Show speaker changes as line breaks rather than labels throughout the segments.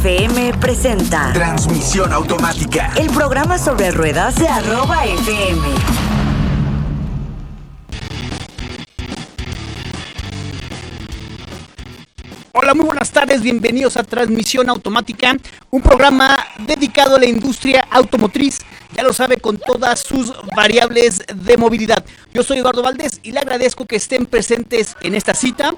FM presenta
Transmisión automática.
el programa sobre ruedas de arroba FM.
Hola, muy buenas tardes, bienvenidos a Transmisión Automática, un programa dedicado a la industria automotriz, ya lo sabe, con todas sus variables de movilidad. Yo soy Eduardo Valdés y le agradezco que estén presentes en esta cita.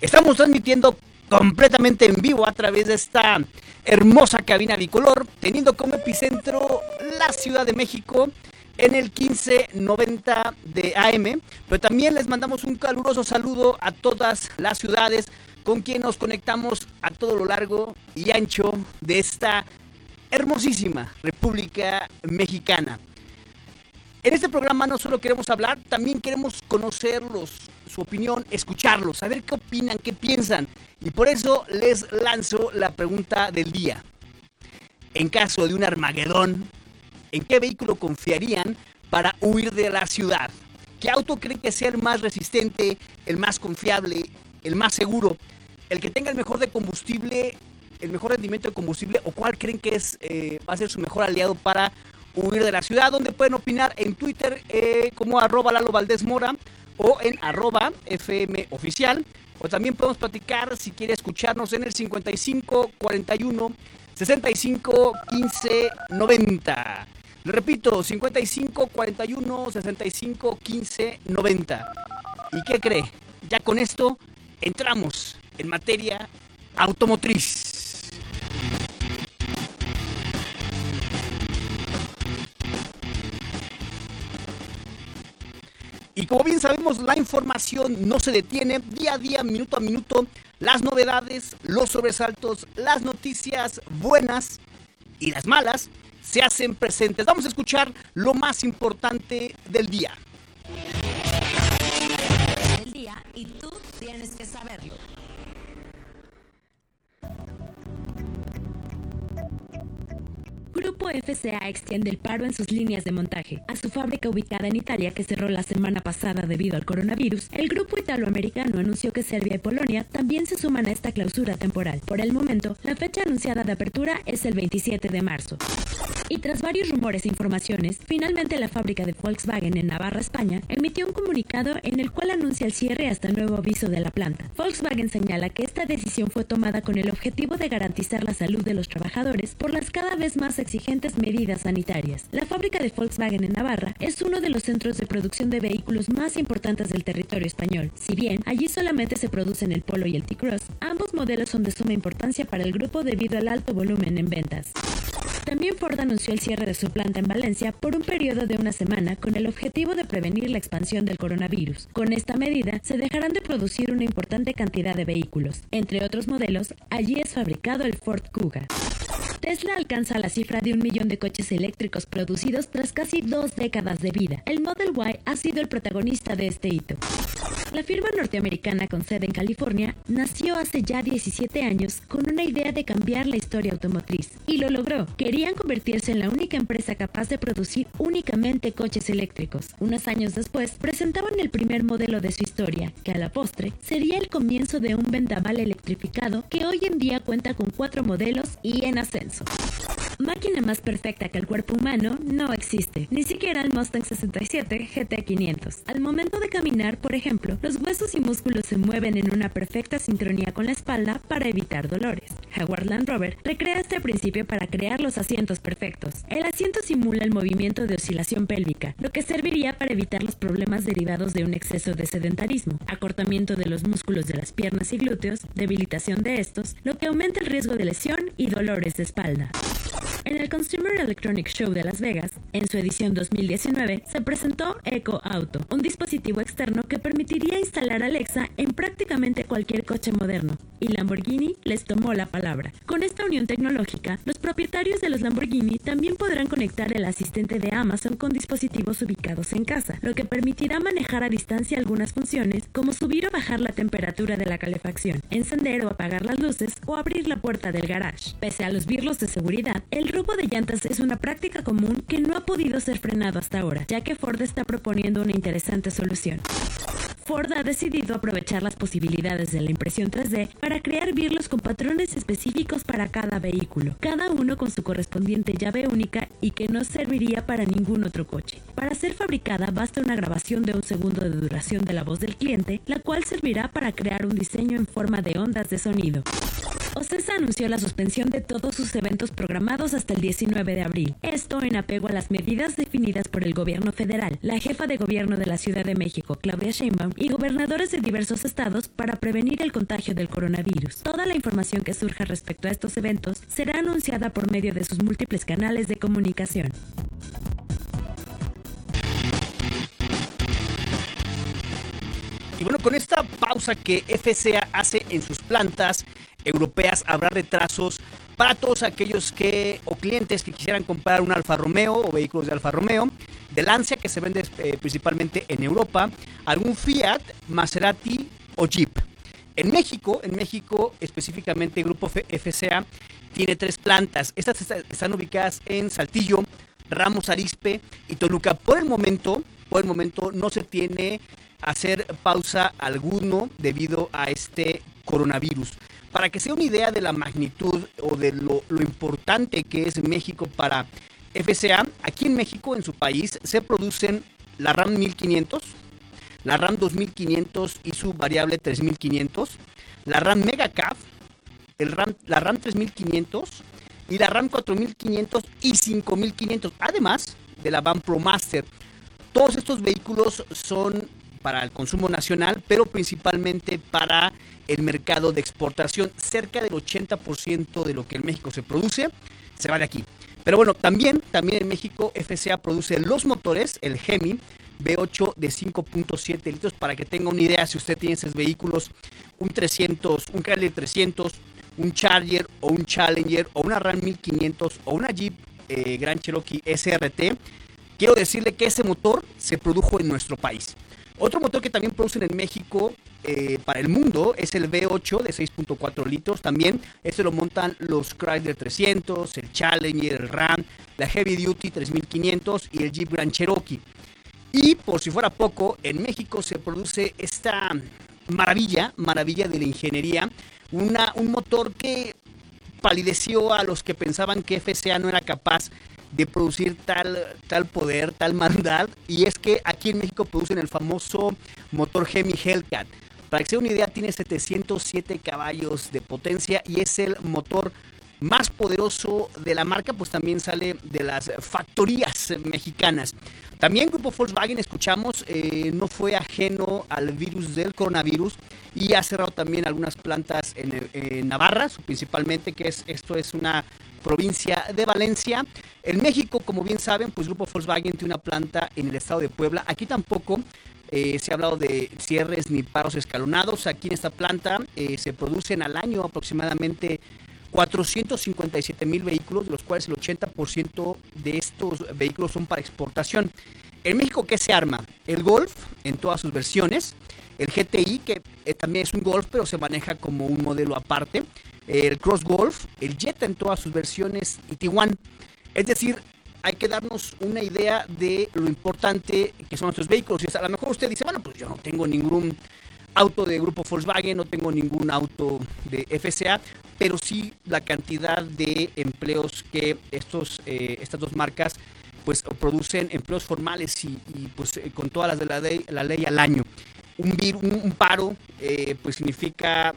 Estamos transmitiendo completamente en vivo a través de esta hermosa cabina bicolor, teniendo como epicentro la Ciudad de México en el 1590 de AM, pero también les mandamos un caluroso saludo a todas las ciudades con quien nos conectamos a todo lo largo y ancho de esta hermosísima República Mexicana. En este programa no solo queremos hablar, también queremos conocerlos, su opinión, escucharlos, saber qué opinan, qué piensan. Y por eso les lanzo la pregunta del día. En caso de un Armagedón, ¿en qué vehículo confiarían para huir de la ciudad? ¿Qué auto creen que sea el más resistente, el más confiable, el más seguro, el que tenga el mejor de combustible, el mejor rendimiento de combustible o cuál creen que es eh, va a ser su mejor aliado para huir de la ciudad? Donde pueden opinar en Twitter eh, como arroba Lalo Valdés Mora o en arroba FM oficial. O también podemos platicar si quiere escucharnos en el 55 41 65 15 90. Le repito, 55 41 65 15 90. ¿Y qué cree? Ya con esto entramos en materia automotriz. Y como bien sabemos, la información no se detiene día a día, minuto a minuto. Las novedades, los sobresaltos, las noticias buenas y las malas se hacen presentes. Vamos a escuchar lo más importante del día.
el día y tú tienes que saberlo. Grupo FCA extiende el paro en sus líneas de montaje. A su fábrica ubicada en Italia, que cerró la semana pasada debido al coronavirus, el grupo italoamericano anunció que Serbia y Polonia también se suman a esta clausura temporal. Por el momento, la fecha anunciada de apertura es el 27 de marzo. Y tras varios rumores e informaciones, finalmente la fábrica de Volkswagen en Navarra, España, emitió un comunicado en el cual anuncia el cierre hasta nuevo aviso de la planta. Volkswagen señala que esta decisión fue tomada con el objetivo de garantizar la salud de los trabajadores por las cada vez más exigentes medidas sanitarias. La fábrica de Volkswagen en Navarra es uno de los centros de producción de vehículos más importantes del territorio español. Si bien allí solamente se producen el Polo y el T-Cross, ambos modelos son de suma importancia para el grupo debido al alto volumen en ventas. También Ford anunció el cierre de su planta en Valencia por un periodo de una semana con el objetivo de prevenir la expansión del coronavirus. Con esta medida, se dejarán de producir una importante cantidad de vehículos. Entre otros modelos, allí es fabricado el Ford Kuga. Tesla alcanza la cifra de un millón de coches eléctricos producidos tras casi dos décadas de vida. El Model Y ha sido el protagonista de este hito. La firma norteamericana con sede en California nació hace ya 17 años con una idea de cambiar la historia automotriz y lo logró. Querían convertirse en la única empresa capaz de producir únicamente coches eléctricos. Unos años después presentaban el primer modelo de su historia, que a la postre sería el comienzo de un vendaval electrificado que hoy en día cuenta con cuatro modelos y en ascenso. Máquina más perfecta que el cuerpo humano no existe, ni siquiera el Mustang 67 GT500. Al momento de caminar, por ejemplo, los huesos y músculos se mueven en una perfecta sincronía con la espalda para evitar dolores. Howard Land Rover recrea este principio para crear los asientos perfectos. El asiento simula el movimiento de oscilación pélvica, lo que serviría para evitar los problemas derivados de un exceso de sedentarismo, acortamiento de los músculos de las piernas y glúteos, debilitación de estos, lo que aumenta el riesgo de lesión y dolores de espalda. En el Consumer Electronic Show de Las Vegas, en su edición 2019, se presentó Echo Auto, un dispositivo externo que permitiría instalar Alexa en prácticamente cualquier coche moderno, y Lamborghini les tomó la palabra. Con esta unión tecnológica, los propietarios de los Lamborghini también podrán conectar el asistente de Amazon con dispositivos ubicados en casa, lo que permitirá manejar a distancia algunas funciones como subir o bajar la temperatura de la calefacción, encender o apagar las luces o abrir la puerta del garage. Pese a los birlos de seguridad, el robo de llantas es una práctica común que no ha podido ser frenado hasta ahora, ya que Ford está proponiendo una interesante solución. Ford ha decidido aprovechar las posibilidades de la impresión 3D para crear birlos con patrones específicos para cada vehículo, cada uno con su correspondiente llave única y que no serviría para ningún otro coche. Para ser fabricada basta una grabación de un segundo de duración de la voz del cliente, la cual servirá para crear un diseño en forma de ondas de sonido. OCESA anunció la suspensión de todos sus eventos programados hasta el 19 de abril. Esto en apego a las medidas definidas por el gobierno federal, la jefa de gobierno de la Ciudad de México, Claudia Sheinbaum, y gobernadores de diversos estados para prevenir el contagio del coronavirus. Toda la información que surja respecto a estos eventos será anunciada por medio de sus múltiples canales de comunicación.
Y bueno, con esta pausa que FCA hace en sus plantas europeas, habrá retrasos para todos aquellos que o clientes que quisieran comprar un Alfa Romeo o vehículos de Alfa Romeo, de Lancia que se vende eh, principalmente en Europa, algún Fiat, Maserati o Jeep. En México, en México específicamente el grupo FCA tiene tres plantas. Estas están ubicadas en Saltillo, Ramos Arispe y Toluca. Por el momento, por el momento no se tiene hacer pausa alguno debido a este coronavirus. Para que sea una idea de la magnitud o de lo, importante que es México para FCA, aquí en México, en su país, se producen la RAM 1500, la RAM 2500 y su variable 3500, la RAM MegaCAF, el RAM, la RAM 3500 y la RAM 4500 y 5500, además de la RAM ProMaster. Todos estos vehículos son para el consumo nacional, pero principalmente para el mercado de exportación. Cerca del 80% de lo que en México se produce se va de aquí. Pero bueno, también, también en México FCA produce los motores, el Gemi V8 de 5.7 litros, para que tenga una idea si usted tiene esos vehículos, un 300, un Cadillac 300, un Charger o un Challenger o una Ram 1500 o una Jeep eh, Grand Cherokee SRT, quiero decirle que ese motor se produjo en nuestro país. Otro motor que también producen en México eh, para el mundo es el V8 de 6.4 litros. También este lo montan los Chrysler 300, el Challenger, el Ram, la Heavy Duty 3500 y el Jeep Grand Cherokee. Y por si fuera poco, en México se produce esta maravilla, maravilla de la ingeniería, una, un motor que palideció a los que pensaban que FCA no era capaz de producir tal, tal poder, tal maldad. Y es que aquí en México producen el famoso motor Hemi Hellcat. Para que sea una idea, tiene 707 caballos de potencia y es el motor más poderoso de la marca, pues también sale de las factorías mexicanas. También Grupo Volkswagen, escuchamos, eh, no fue ajeno al virus del coronavirus y ha cerrado también algunas plantas en, Navarra, principalmente, que es esto es una provincia de Valencia. En México, como bien saben, pues Grupo Volkswagen tiene una planta en el estado de Puebla. Aquí tampoco eh, se ha hablado de cierres ni paros escalonados. Aquí en esta planta eh, se producen al año aproximadamente 457 mil vehículos, de los cuales el 80% de estos vehículos son para exportación. En México, ¿qué se arma? El Golf en todas sus versiones, el GTI, que eh, también es un Golf, pero se maneja como un modelo aparte, el Cross Golf, el Jetta en todas sus versiones y Tiguan. Es decir, hay que darnos una idea de lo importante que son nuestros vehículos. Y a lo mejor usted dice, bueno, pues yo no tengo ningún auto de grupo Volkswagen, no tengo ningún auto de FCA, pero sí la cantidad de empleos que estos, eh, estas dos marcas pues producen empleos formales y, pues eh, con todas las de la ley, la ley al año. Un, un, paro eh, pues significa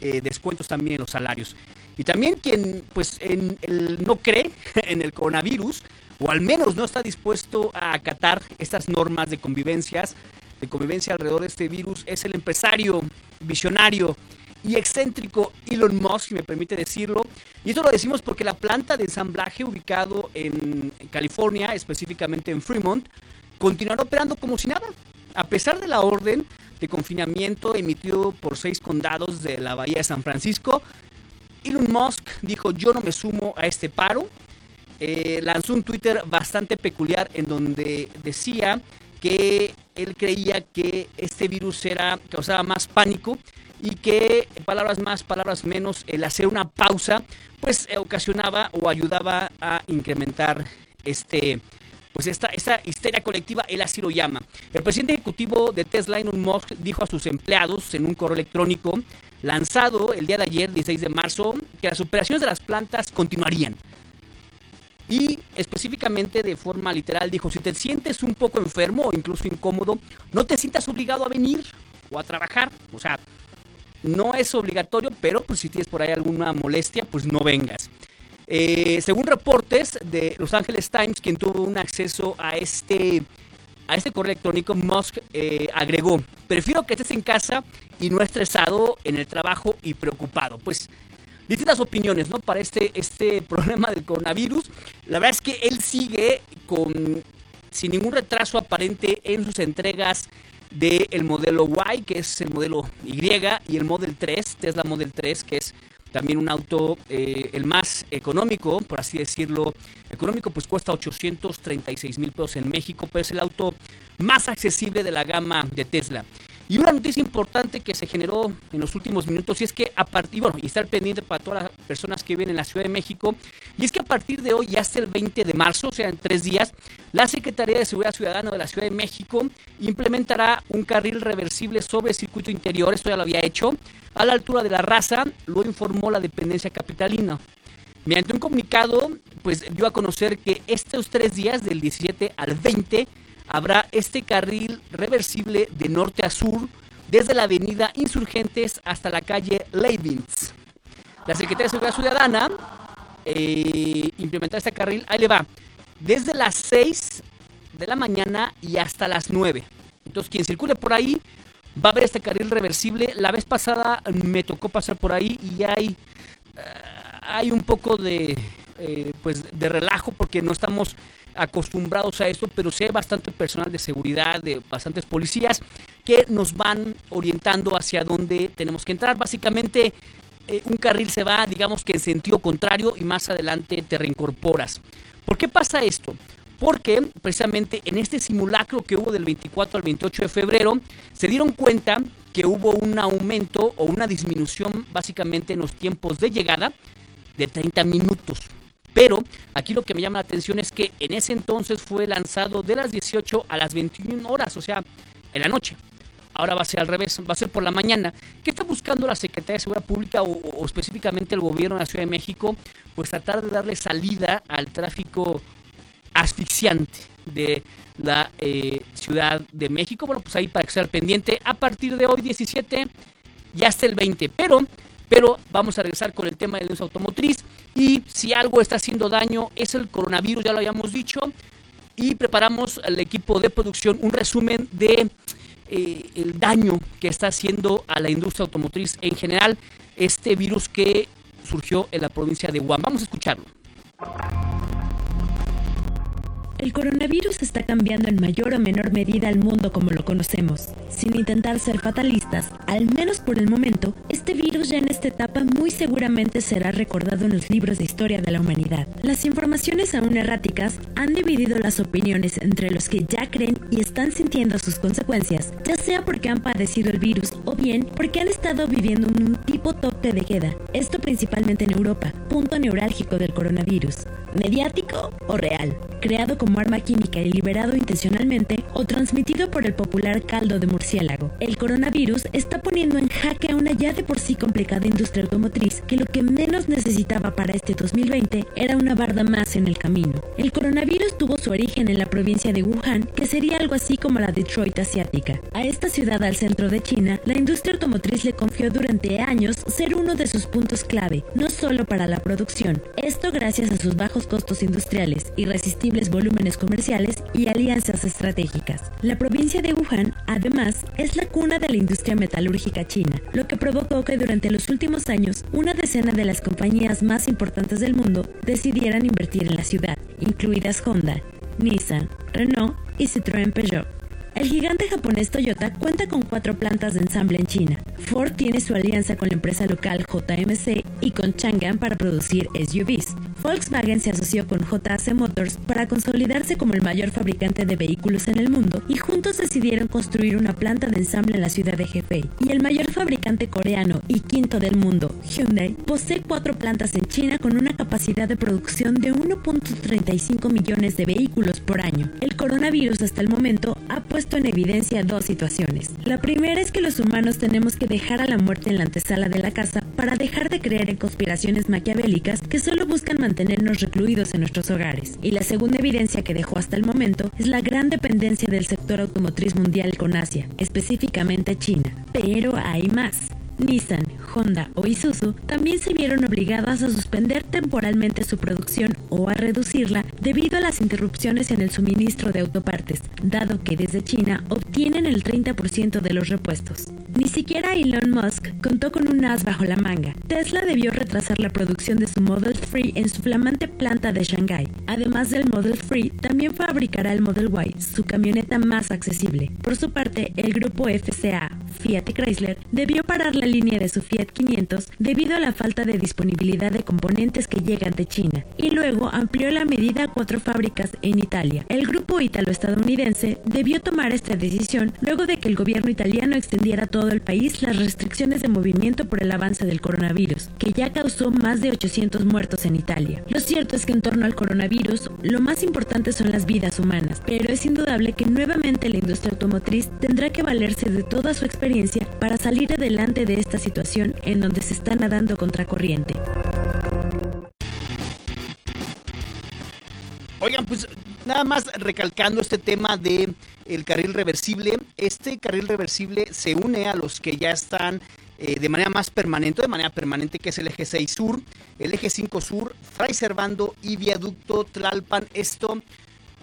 descuentos también en los salarios. Y también quien pues en el, no cree en el coronavirus o al menos no está dispuesto a acatar estas normas de convivencias, de convivencia alrededor de este virus, es el empresario visionario y excéntrico Elon Musk, si me permite decirlo. Y esto lo decimos porque la planta de ensamblaje ubicado en California, específicamente en Fremont, continuará operando como si nada, a pesar de la orden de confinamiento emitido por seis condados de la Bahía de San Francisco. Elon Musk dijo, yo no me sumo a este paro. Eh, lanzó un Twitter bastante peculiar en donde decía que él creía que este virus era, causaba más pánico y que, palabras más, palabras menos, el hacer una pausa, pues ocasionaba o ayudaba a incrementar este pues esta, esta histeria colectiva, él así lo llama. El presidente ejecutivo de Tesla, Elon Musk, dijo a sus empleados en un correo electrónico lanzado el día de ayer, 16 de marzo, que las operaciones de las plantas continuarían. Y específicamente de forma literal dijo, si te sientes un poco enfermo o incluso incómodo, no te sientas obligado a venir o a trabajar. O sea, no es obligatorio, pero pues si tienes por ahí alguna molestia, pues no vengas. Eh, según reportes de Los Angeles Times, quien tuvo un acceso a este, a este correo electrónico, Musk eh, agregó, prefiero que estés en casa y no estresado en el trabajo y preocupado. Pues distintas opiniones, ¿no? Para este, este problema del coronavirus. La verdad es que él sigue con sin ningún retraso aparente en sus entregas del modelo Y, que es el modelo Y, y el Model 3, Tesla Model 3, que es también un auto eh, el más económico, por así decirlo, económico, pues cuesta 836 mil pesos en México, pero es el auto más accesible de la gama de Tesla. Y una noticia importante que se generó en los últimos minutos y es que a partir, bueno, y estar pendiente para todas las personas que viven en la Ciudad de México, y es que a partir de hoy, ya hasta el 20 de marzo, o sea, en tres días, la Secretaría de Seguridad Ciudadana de la Ciudad de México implementará un carril reversible sobre el circuito interior, esto ya lo había hecho, a la altura de la raza, lo informó la dependencia capitalina. Mediante un comunicado, pues dio a conocer que estos tres días, del 17 al 20, habrá este carril reversible de norte a sur desde la avenida Insurgentes hasta la calle Leibniz. La Secretaría de Seguridad Ciudadana eh, implementará este carril, ahí le va, desde las 6 de la mañana y hasta las 9. Entonces, quien circule por ahí va a ver este carril reversible. La vez pasada me tocó pasar por ahí y hay, eh, hay un poco de, eh, pues, de relajo porque no estamos acostumbrados a esto, pero sí hay bastante personal de seguridad, de bastantes policías que nos van orientando hacia dónde tenemos que entrar. Básicamente, eh, un carril se va, digamos que en sentido contrario y más adelante te reincorporas. ¿Por qué pasa esto? Porque precisamente en este simulacro que hubo del 24 al 28 de febrero, se dieron cuenta que hubo un aumento o una disminución básicamente en los tiempos de llegada de 30 minutos. Pero aquí lo que me llama la atención es que en ese entonces fue lanzado de las 18 a las 21 horas, o sea, en la noche. Ahora va a ser al revés, va a ser por la mañana. ¿Qué está buscando la Secretaría de Seguridad Pública o, específicamente el gobierno de la Ciudad de México? Pues tratar de darle salida al tráfico asfixiante de la eh, Ciudad de México. Bueno, pues ahí para que sea pendiente a partir de hoy 17 y hasta el 20. Pero, pero vamos a regresar con el tema de luz automotriz. Y si algo está haciendo daño es el coronavirus, ya lo habíamos dicho. Y preparamos al equipo de producción un resumen de eh, el daño que está haciendo a la industria automotriz en general este virus que surgió en la provincia de Wuhan. Vamos a escucharlo.
El coronavirus está cambiando en mayor o menor medida el mundo como lo conocemos. Sin intentar ser fatalistas, al menos por el momento, este virus ya en esta etapa muy seguramente será recordado en los libros de historia de la humanidad. Las informaciones aún erráticas han dividido las opiniones entre los que ya creen y están sintiendo sus consecuencias, ya sea porque han padecido el virus o bien porque han estado viviendo un tipo toque de queda, esto principalmente en Europa, punto neurálgico del coronavirus. ¿Mediático o real? Creado como arma química y liberado intencionalmente o transmitido por el popular caldo de murciélago. El coronavirus está poniendo en jaque a una ya de por sí complicada industria automotriz que lo que menos necesitaba para este 2020 era una barda más en el camino. El coronavirus tuvo su origen en la provincia de Wuhan, que sería algo así como la Detroit asiática. A esta ciudad al centro de China, la industria automotriz le confió durante años ser uno de sus puntos clave, no solo para la producción, esto gracias a sus bajos costos industriales, irresistibles volúmenes comerciales y alianzas estratégicas. La provincia de Wuhan, además, es la cuna de la industria metalúrgica china, lo que provocó que durante los últimos años una decena de las compañías más importantes del mundo decidieran invertir en la ciudad, incluidas Honda, Nissan, Renault y Citroën Peugeot. El gigante japonés Toyota cuenta con cuatro plantas de ensamble en China. Ford tiene su alianza con la empresa local JMC y con Chang'an para producir SUVs. Volkswagen se asoció con JAC Motors para consolidarse como el mayor fabricante de vehículos en el mundo y juntos decidieron construir una planta de ensamble en la ciudad de Hefei. Y el mayor fabricante coreano y quinto del mundo, Hyundai, posee cuatro plantas en China con una capacidad de producción de 1.35 millones de vehículos por año. El coronavirus hasta el momento ha puesto en evidencia dos situaciones. La primera es que los humanos tenemos que dejar a la muerte en la antesala de la casa para dejar de creer en conspiraciones maquiavélicas que solo buscan mantenernos recluidos en nuestros hogares. Y la segunda evidencia que dejó hasta el momento es la gran dependencia del sector automotriz mundial con Asia, específicamente China. Pero hay más. Nissan, Honda o Isuzu también se vieron obligadas a suspender temporalmente su producción o a reducirla debido a las interrupciones en el suministro de autopartes, dado que desde China obtienen el 30% de los repuestos. Ni siquiera Elon Musk contó con un as bajo la manga. Tesla debió retrasar la producción de su Model 3 en su flamante planta de Shanghai. Además del Model 3, también fabricará el Model Y, su camioneta más accesible. Por su parte, el grupo FCA, Fiat Chrysler, debió parar la línea de su Fiat 500 debido a la falta de disponibilidad de componentes que llegan de China, y luego amplió la medida a cuatro fábricas en Italia. El grupo italo-estadounidense debió tomar esta decisión luego de que el gobierno italiano extendiera todo el país las restricciones de movimiento por el avance del coronavirus, que ya causó más de 800 muertos en Italia. Lo cierto es que en torno al coronavirus, lo más importante son las vidas humanas, pero es indudable que nuevamente la industria automotriz tendrá que valerse de toda su experiencia para salir adelante de esta situación en donde se está nadando contracorriente.
Oigan, pues nada más recalcando este tema de el carril reversible, este carril reversible se une a los que ya están eh, de manera más permanente, de manera permanente, que es el eje 6 sur, el eje 5 sur, Fray Servando y viaducto Tlalpan. Esto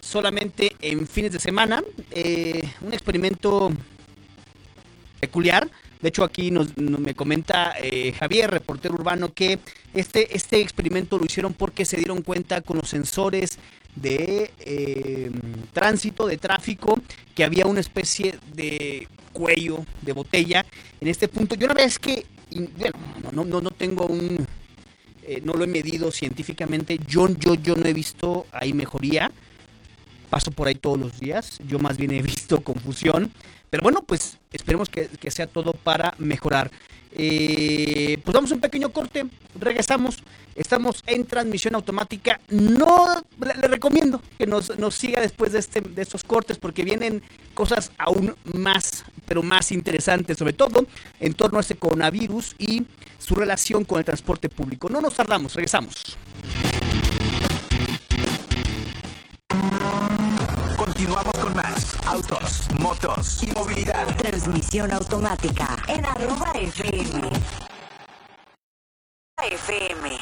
solamente en fines de semana. Eh, un experimento peculiar. De hecho, aquí nos, me comenta eh, Javier, reportero urbano, que este, este experimento lo hicieron porque se dieron cuenta con los sensores de eh, tránsito, de tráfico, que había una especie de cuello de botella en este punto. Yo la verdad es que, bueno, no, no, no tengo un, eh, no lo he medido científicamente, yo, yo, yo no he visto ahí mejoría, paso por ahí todos los días, yo más bien he visto confusión, pero bueno, pues esperemos que, que sea todo para mejorar. Eh, pues vamos a un pequeño corte, regresamos, estamos en transmisión automática. No le, le recomiendo que nos, nos, siga después de, este, de estos cortes porque vienen cosas aún más, pero más interesantes, sobre todo en torno a este coronavirus y su relación con el transporte público. No nos tardamos, regresamos.
Con más autos, motos y movilidad.
Transmisión automática en arroba FM. FM.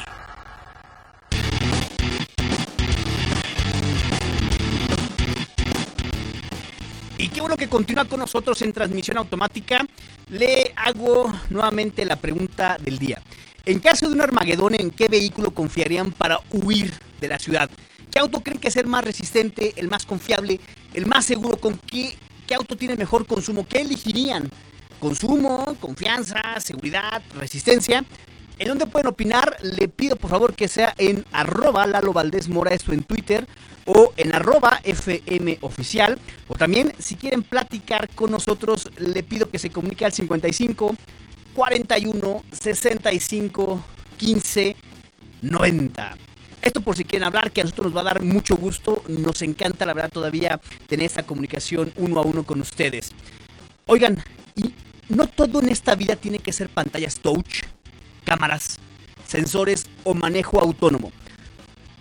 Y qué bueno que continúa con nosotros en transmisión automática. Le hago nuevamente la pregunta del día. En caso de un Armagedón, ¿en qué vehículo confiarían para huir de la ciudad? ¿Qué auto creen que es el más resistente, el más confiable, el más seguro? ¿Con qué, auto tiene mejor consumo? ¿Qué elegirían? Consumo, confianza, seguridad, resistencia. ¿En dónde pueden opinar? Le pido por favor que sea en arroba Lalo Valdés Mora, esto en Twitter, o en arroba FM Oficial. O también, si quieren platicar con nosotros, le pido que se comunique al 55 41 65 15 90. Esto por si quieren hablar, que a nosotros nos va a dar mucho gusto. Nos encanta, la verdad, todavía tener esta comunicación uno a uno con ustedes. Oigan, y no todo en esta vida tiene que ser pantallas touch, cámaras, sensores o manejo autónomo.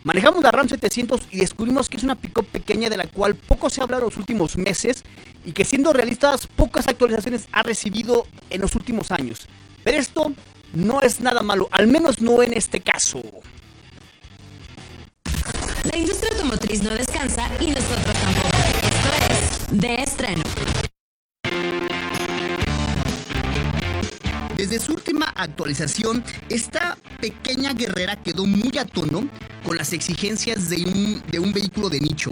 Manejamos la RAM 700 y descubrimos que es una pick pequeña de la cual poco se ha hablado en los últimos meses y que siendo realistas pocas actualizaciones ha recibido en los últimos años. Pero esto no es nada malo, al menos no en este caso.
La industria automotriz no descansa y nosotros tampoco. Esto es De Estreno.
Desde su última actualización, esta pequeña guerrera quedó muy a tono con las exigencias de un, de un vehículo de nicho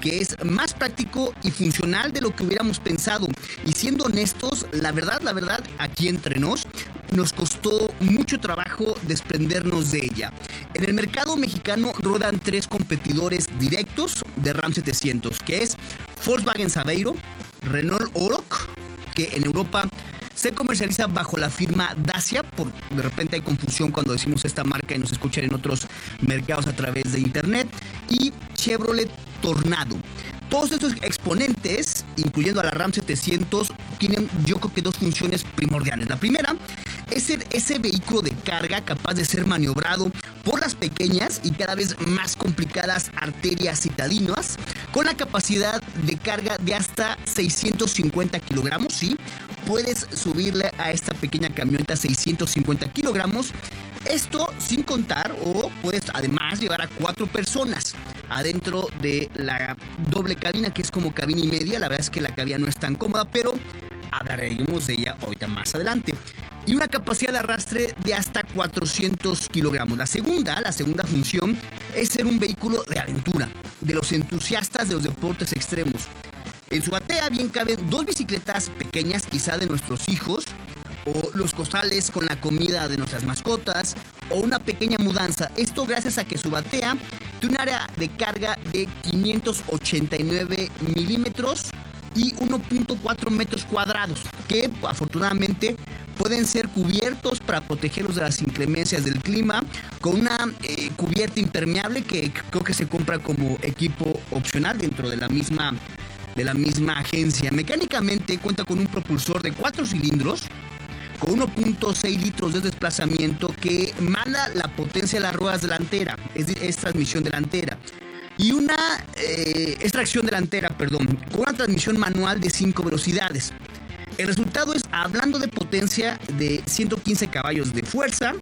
que es más práctico y funcional de lo que hubiéramos pensado. Y siendo honestos, la verdad, la verdad, aquí entre nos, nos costó mucho trabajo desprendernos de ella. En el mercado mexicano rodan tres competidores directos de Ram 700, que es Volkswagen Sabeiro, Renault Oroch, que en Europa se comercializa bajo la firma Dacia, por de repente hay confusión cuando decimos esta marca y nos escuchan en otros mercados a través de internet, y Chevrolet Tornado. Todos estos exponentes, incluyendo a la RAM 700, tienen yo creo que dos funciones primordiales. La primera es ser ese vehículo de carga capaz de ser maniobrado por las pequeñas y cada vez más complicadas arterias citadinas, con la capacidad de carga de hasta 650 kilogramos, ¿sí? Puedes subirle a esta pequeña camioneta 650 kilogramos esto sin contar o puedes además llevar a cuatro personas adentro de la doble cabina que es como cabina y media. La verdad es que la cabina no es tan cómoda, pero hablaremos de ella ahorita más adelante. Y una capacidad de arrastre de hasta 400 kilogramos. La segunda, la segunda función es ser un vehículo de aventura, de los entusiastas de los deportes extremos. En su batea bien caben dos bicicletas pequeñas, quizá de nuestros hijos, o los costales con la comida de nuestras mascotas o una pequeña mudanza. Esto gracias a que su batea tiene un área de carga de 589 milímetros y 1.4 metros cuadrados que afortunadamente pueden ser cubiertos para protegerlos de las inclemencias del clima con una eh, cubierta impermeable que creo que se compra como equipo opcional dentro de la misma de la misma agencia. Mecánicamente cuenta con un propulsor de 4 cilindros con 1.6 litros de desplazamiento que manda la potencia de las ruedas delantera, es, transmisión delantera. Y una eh, extracción delantera, perdón, con una transmisión manual de 5 velocidades. El resultado es, hablando de potencia, de 115 caballos de fuerza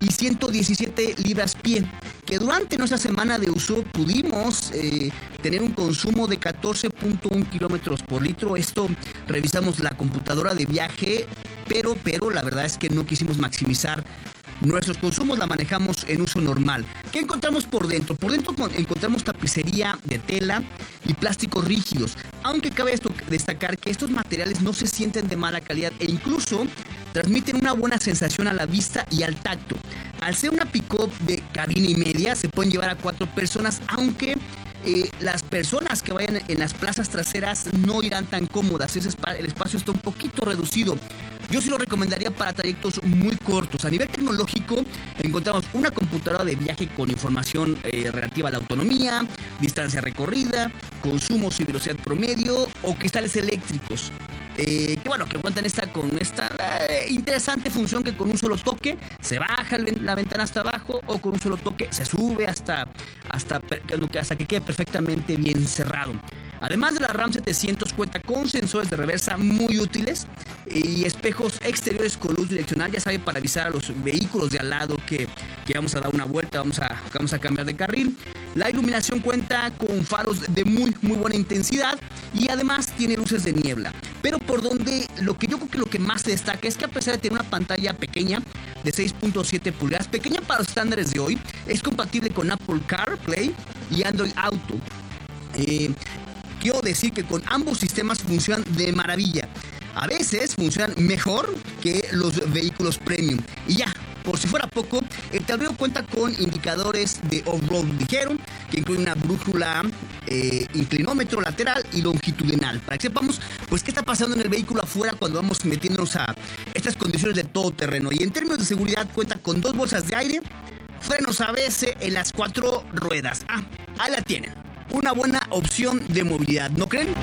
y 117 libras pie que durante nuestra semana de uso pudimos eh, tener un consumo de 14.1 kilómetros por litro. Esto revisamos la computadora de viaje, pero, pero la verdad es que no quisimos maximizar Nuestros consumos la manejamos en uso normal. ¿Qué encontramos por dentro? Por dentro encontramos tapicería de tela y plásticos rígidos, aunque cabe destacar que estos materiales no se sienten de mala calidad e incluso transmiten una buena sensación a la vista y al tacto. Al ser una pick-up de cabina y media, se pueden llevar a cuatro personas, aunque eh, las personas que vayan en las plazas traseras no irán tan cómodas. El espacio está un poquito reducido. Yo sí lo recomendaría para trayectos muy cortos. A nivel tecnológico, encontramos una computadora de viaje con información eh, relativa a la autonomía, distancia recorrida, consumos y velocidad promedio o cristales eléctricos. Eh, que bueno, que cuentan esta con esta eh, interesante función que con un solo toque se baja la ventana hasta abajo o con un solo toque se sube hasta, hasta, hasta que quede perfectamente bien cerrado. Además de la RAM 700 cuenta con sensores de reversa muy útiles y espejos exteriores con luz direccional, ya sabe, para avisar a los vehículos de al lado que, vamos a dar una vuelta, vamos a, vamos a cambiar de carril. La iluminación cuenta con faros de muy, muy buena intensidad y además tiene luces de niebla. Pero por donde lo que yo creo que lo que más destaca es que a pesar de tener una pantalla pequeña de 6.7 pulgadas, pequeña para los estándares de hoy, es compatible con Apple CarPlay y Android Auto. Eh, quiero decir que con ambos sistemas funcionan de maravilla. A veces funcionan mejor que los vehículos premium. Y ya, por si fuera poco, el tablero cuenta con indicadores de off-road ligero, que incluyen una brújula, eh, inclinómetro lateral y longitudinal. Para que sepamos, pues, qué está pasando en el vehículo afuera cuando vamos metiéndonos a estas condiciones de todo terreno. Y en términos de seguridad, cuenta con dos bolsas de aire, frenos ABS en las cuatro ruedas. Ah, ahí la tienen una buena opción de movilidad, ¿no creen?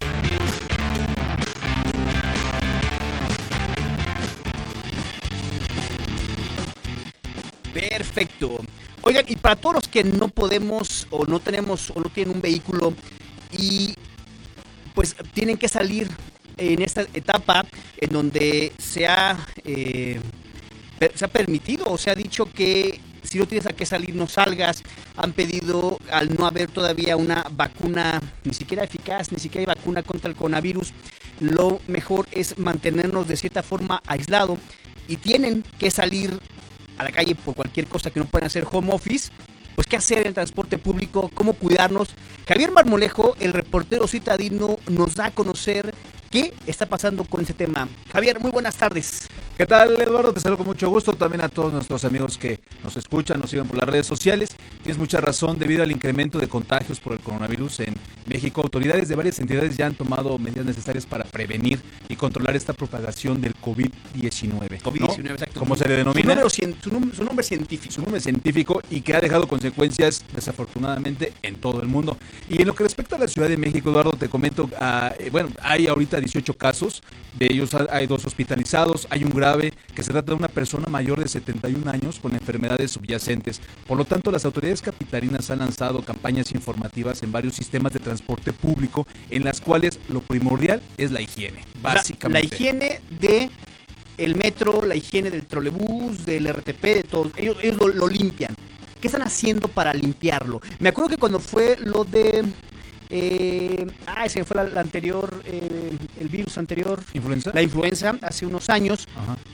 Perfecto. Oigan, y para todos los que no podemos o no tenemos o no tienen un vehículo y pues tienen que salir en esta etapa en donde se ha, eh, se ha permitido o se ha dicho que si no tienes a qué salir, no salgas. Han pedido, al no haber todavía una vacuna, ni siquiera eficaz, ni siquiera hay vacuna contra el coronavirus, lo mejor es mantenernos de cierta forma aislados y tienen que salir a la calle por cualquier cosa que no puedan hacer home office, pues qué hacer en el transporte público, cómo cuidarnos. Javier Marmolejo, el reportero citadino, nos da a conocer ¿Qué está pasando con ese tema? Javier, muy buenas tardes.
¿Qué tal, Eduardo? Te saludo con mucho gusto. También a todos nuestros amigos que nos escuchan, nos siguen por las redes sociales. Tienes mucha razón, debido al incremento de contagios por el coronavirus en México, autoridades de varias entidades ya han tomado medidas necesarias para prevenir y controlar esta propagación del COVID-19.
COVID-19, exacto.
Como se le denomina.
Su, su, su, nombre científico.
Su nombre científico y que ha dejado consecuencias desafortunadamente en todo el mundo. Y en lo que respecta a la Ciudad de México, Eduardo, te comento, uh, bueno, hay ahorita 18 casos, de ellos hay dos hospitalizados, hay un grave, que se trata de una persona mayor de 71 años con enfermedades subyacentes. Por lo tanto, las autoridades capitalinas han lanzado campañas informativas en varios sistemas de transporte público en las cuales lo primordial es la higiene, básicamente.
La, la higiene de el metro, la higiene del trolebús, del RTP, de todo. Ellos, ellos lo, lo limpian. ¿Qué están haciendo para limpiarlo? Me acuerdo que cuando fue lo de eh, ah, ese fue la, la anterior, eh, el virus anterior.
¿Influenza?
La influenza, hace unos años.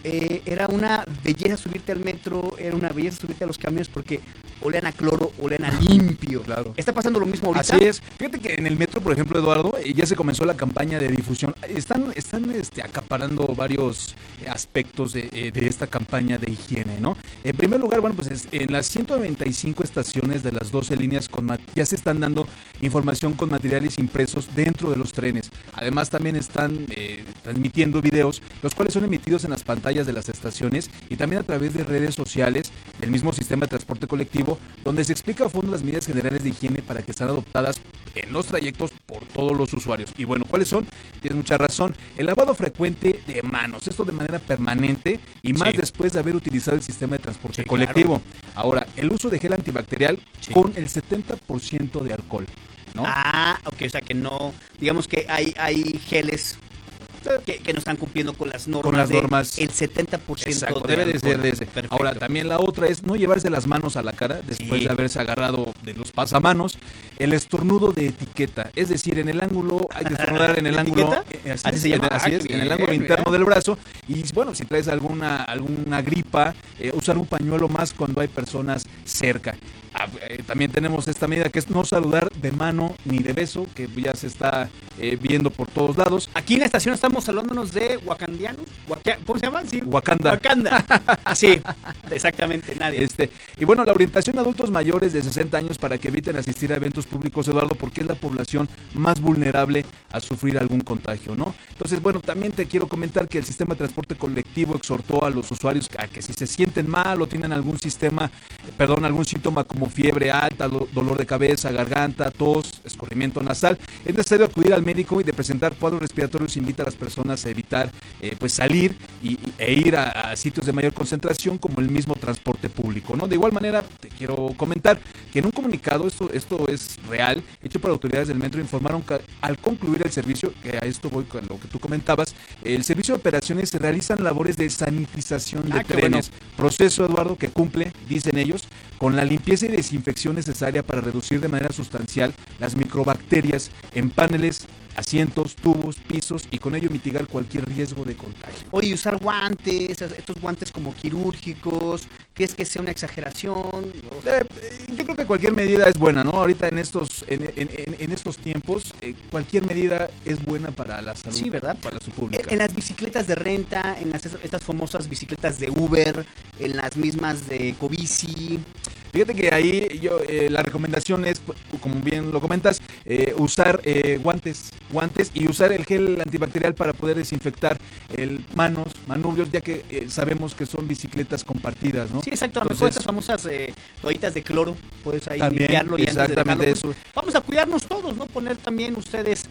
Eh, era una belleza subirte al metro, era una belleza subirte a los camiones porque olean a cloro, olean a limpio.
Claro.
¿Está pasando lo mismo ahorita?
Así es. Fíjate que en el metro, por ejemplo, Eduardo, ya se comenzó la campaña de difusión. Están, están este, acaparando varios aspectos de, de, esta campaña de higiene, ¿no? En primer lugar, bueno, pues es, en las 195 estaciones de las 12 líneas con ya se están dando información con materiales impresos dentro de los trenes. Además también están eh, transmitiendo videos, los cuales son emitidos en las pantallas de las estaciones y también a través de redes sociales del mismo sistema de transporte colectivo, donde se explica a fondo las medidas generales de higiene para que sean adoptadas en los trayectos por todos los usuarios. Y bueno, ¿cuáles son? Tienes mucha razón. El lavado frecuente de manos, esto de manera permanente y más sí. después de haber utilizado el sistema de transporte sí, colectivo. Claro. Ahora, el uso de gel antibacterial sí. con el 70% de alcohol. ¿No?
Ah, ok, o sea que no, digamos que hay, hay geles que, que, no están cumpliendo con las normas.
Con las normas.
el 70%
Exacto, de debe de ser de ese. Ahora, también la otra es no llevarse las manos a la cara después sí. de haberse agarrado de los pasamanos. El estornudo de etiqueta, es decir, en el ángulo, hay que estornudar en el ángulo.
Eh, así, así, se llama.
Así es,
bien,
en el ángulo
bien.
interno del brazo. Y bueno, si traes alguna, alguna gripa, eh, usar un pañuelo más cuando hay personas cerca. Ah, eh, también tenemos esta medida que es no saludar de mano ni de beso, que ya se está eh, viendo por todos lados.
Aquí en la estación estamos hablándonos de wakandianos. Waka, ¿Cómo se llaman? Sí.
Wakanda.
Wakanda. sí, exactamente, nadie.
Este, y bueno, la orientación a adultos mayores de 60 años para que eviten asistir a eventos públicos, Eduardo, porque es la población más vulnerable a sufrir algún contagio, ¿no? Entonces, bueno, también te quiero comentar que el sistema de transporte colectivo exhortó a los usuarios a que si se sienten mal o tienen algún sistema, perdón, algún síntoma como fiebre alta, dolor de cabeza, garganta, tos, escurrimiento nasal, es necesario acudir al médico y de presentar cuadros respiratorios invita a las personas a evitar eh, pues salir y, e ir a, a, sitios de mayor concentración como el mismo transporte público, ¿no? De igual manera, te quiero comentar que en un comunicado, esto, esto es real, hecho por autoridades del metro, informaron que al concluir el servicio, que a esto voy con lo que tú comentabas, el servicio de operaciones se realizan labores de sanitización de
ah,
trenes,
bueno.
proceso, Eduardo, que cumple, dicen ellos, con la limpieza y desinfección necesaria para reducir de manera sustancial las microbacterias en paneles, asientos, tubos, pisos y con ello mitigar cualquier riesgo de contagio.
Oye, usar guantes, estos guantes como quirúrgicos, ¿crees que sea una exageración?
Eh, yo creo que cualquier medida es buena, ¿no? Ahorita en estos, en, en, en estos tiempos, eh, cualquier medida es buena para la salud.
Sí, ¿verdad?
Para su pública.
En, en las bicicletas de renta, en las, estas famosas bicicletas de Uber, en las mismas de Covici.
Fíjate que ahí yo eh, la recomendación es, como bien lo comentas, eh, usar eh, guantes, guantes y usar el gel antibacterial para poder desinfectar el manos, manubrios, ya que eh, sabemos que son bicicletas compartidas, ¿no?
Sí, exacto. Entonces, estas famosas eh, toallitas de cloro, puedes ahí
también,
limpiarlo y
exactamente
antes de
eso.
Pues, vamos a cuidarnos todos, ¿no? Poner también ustedes,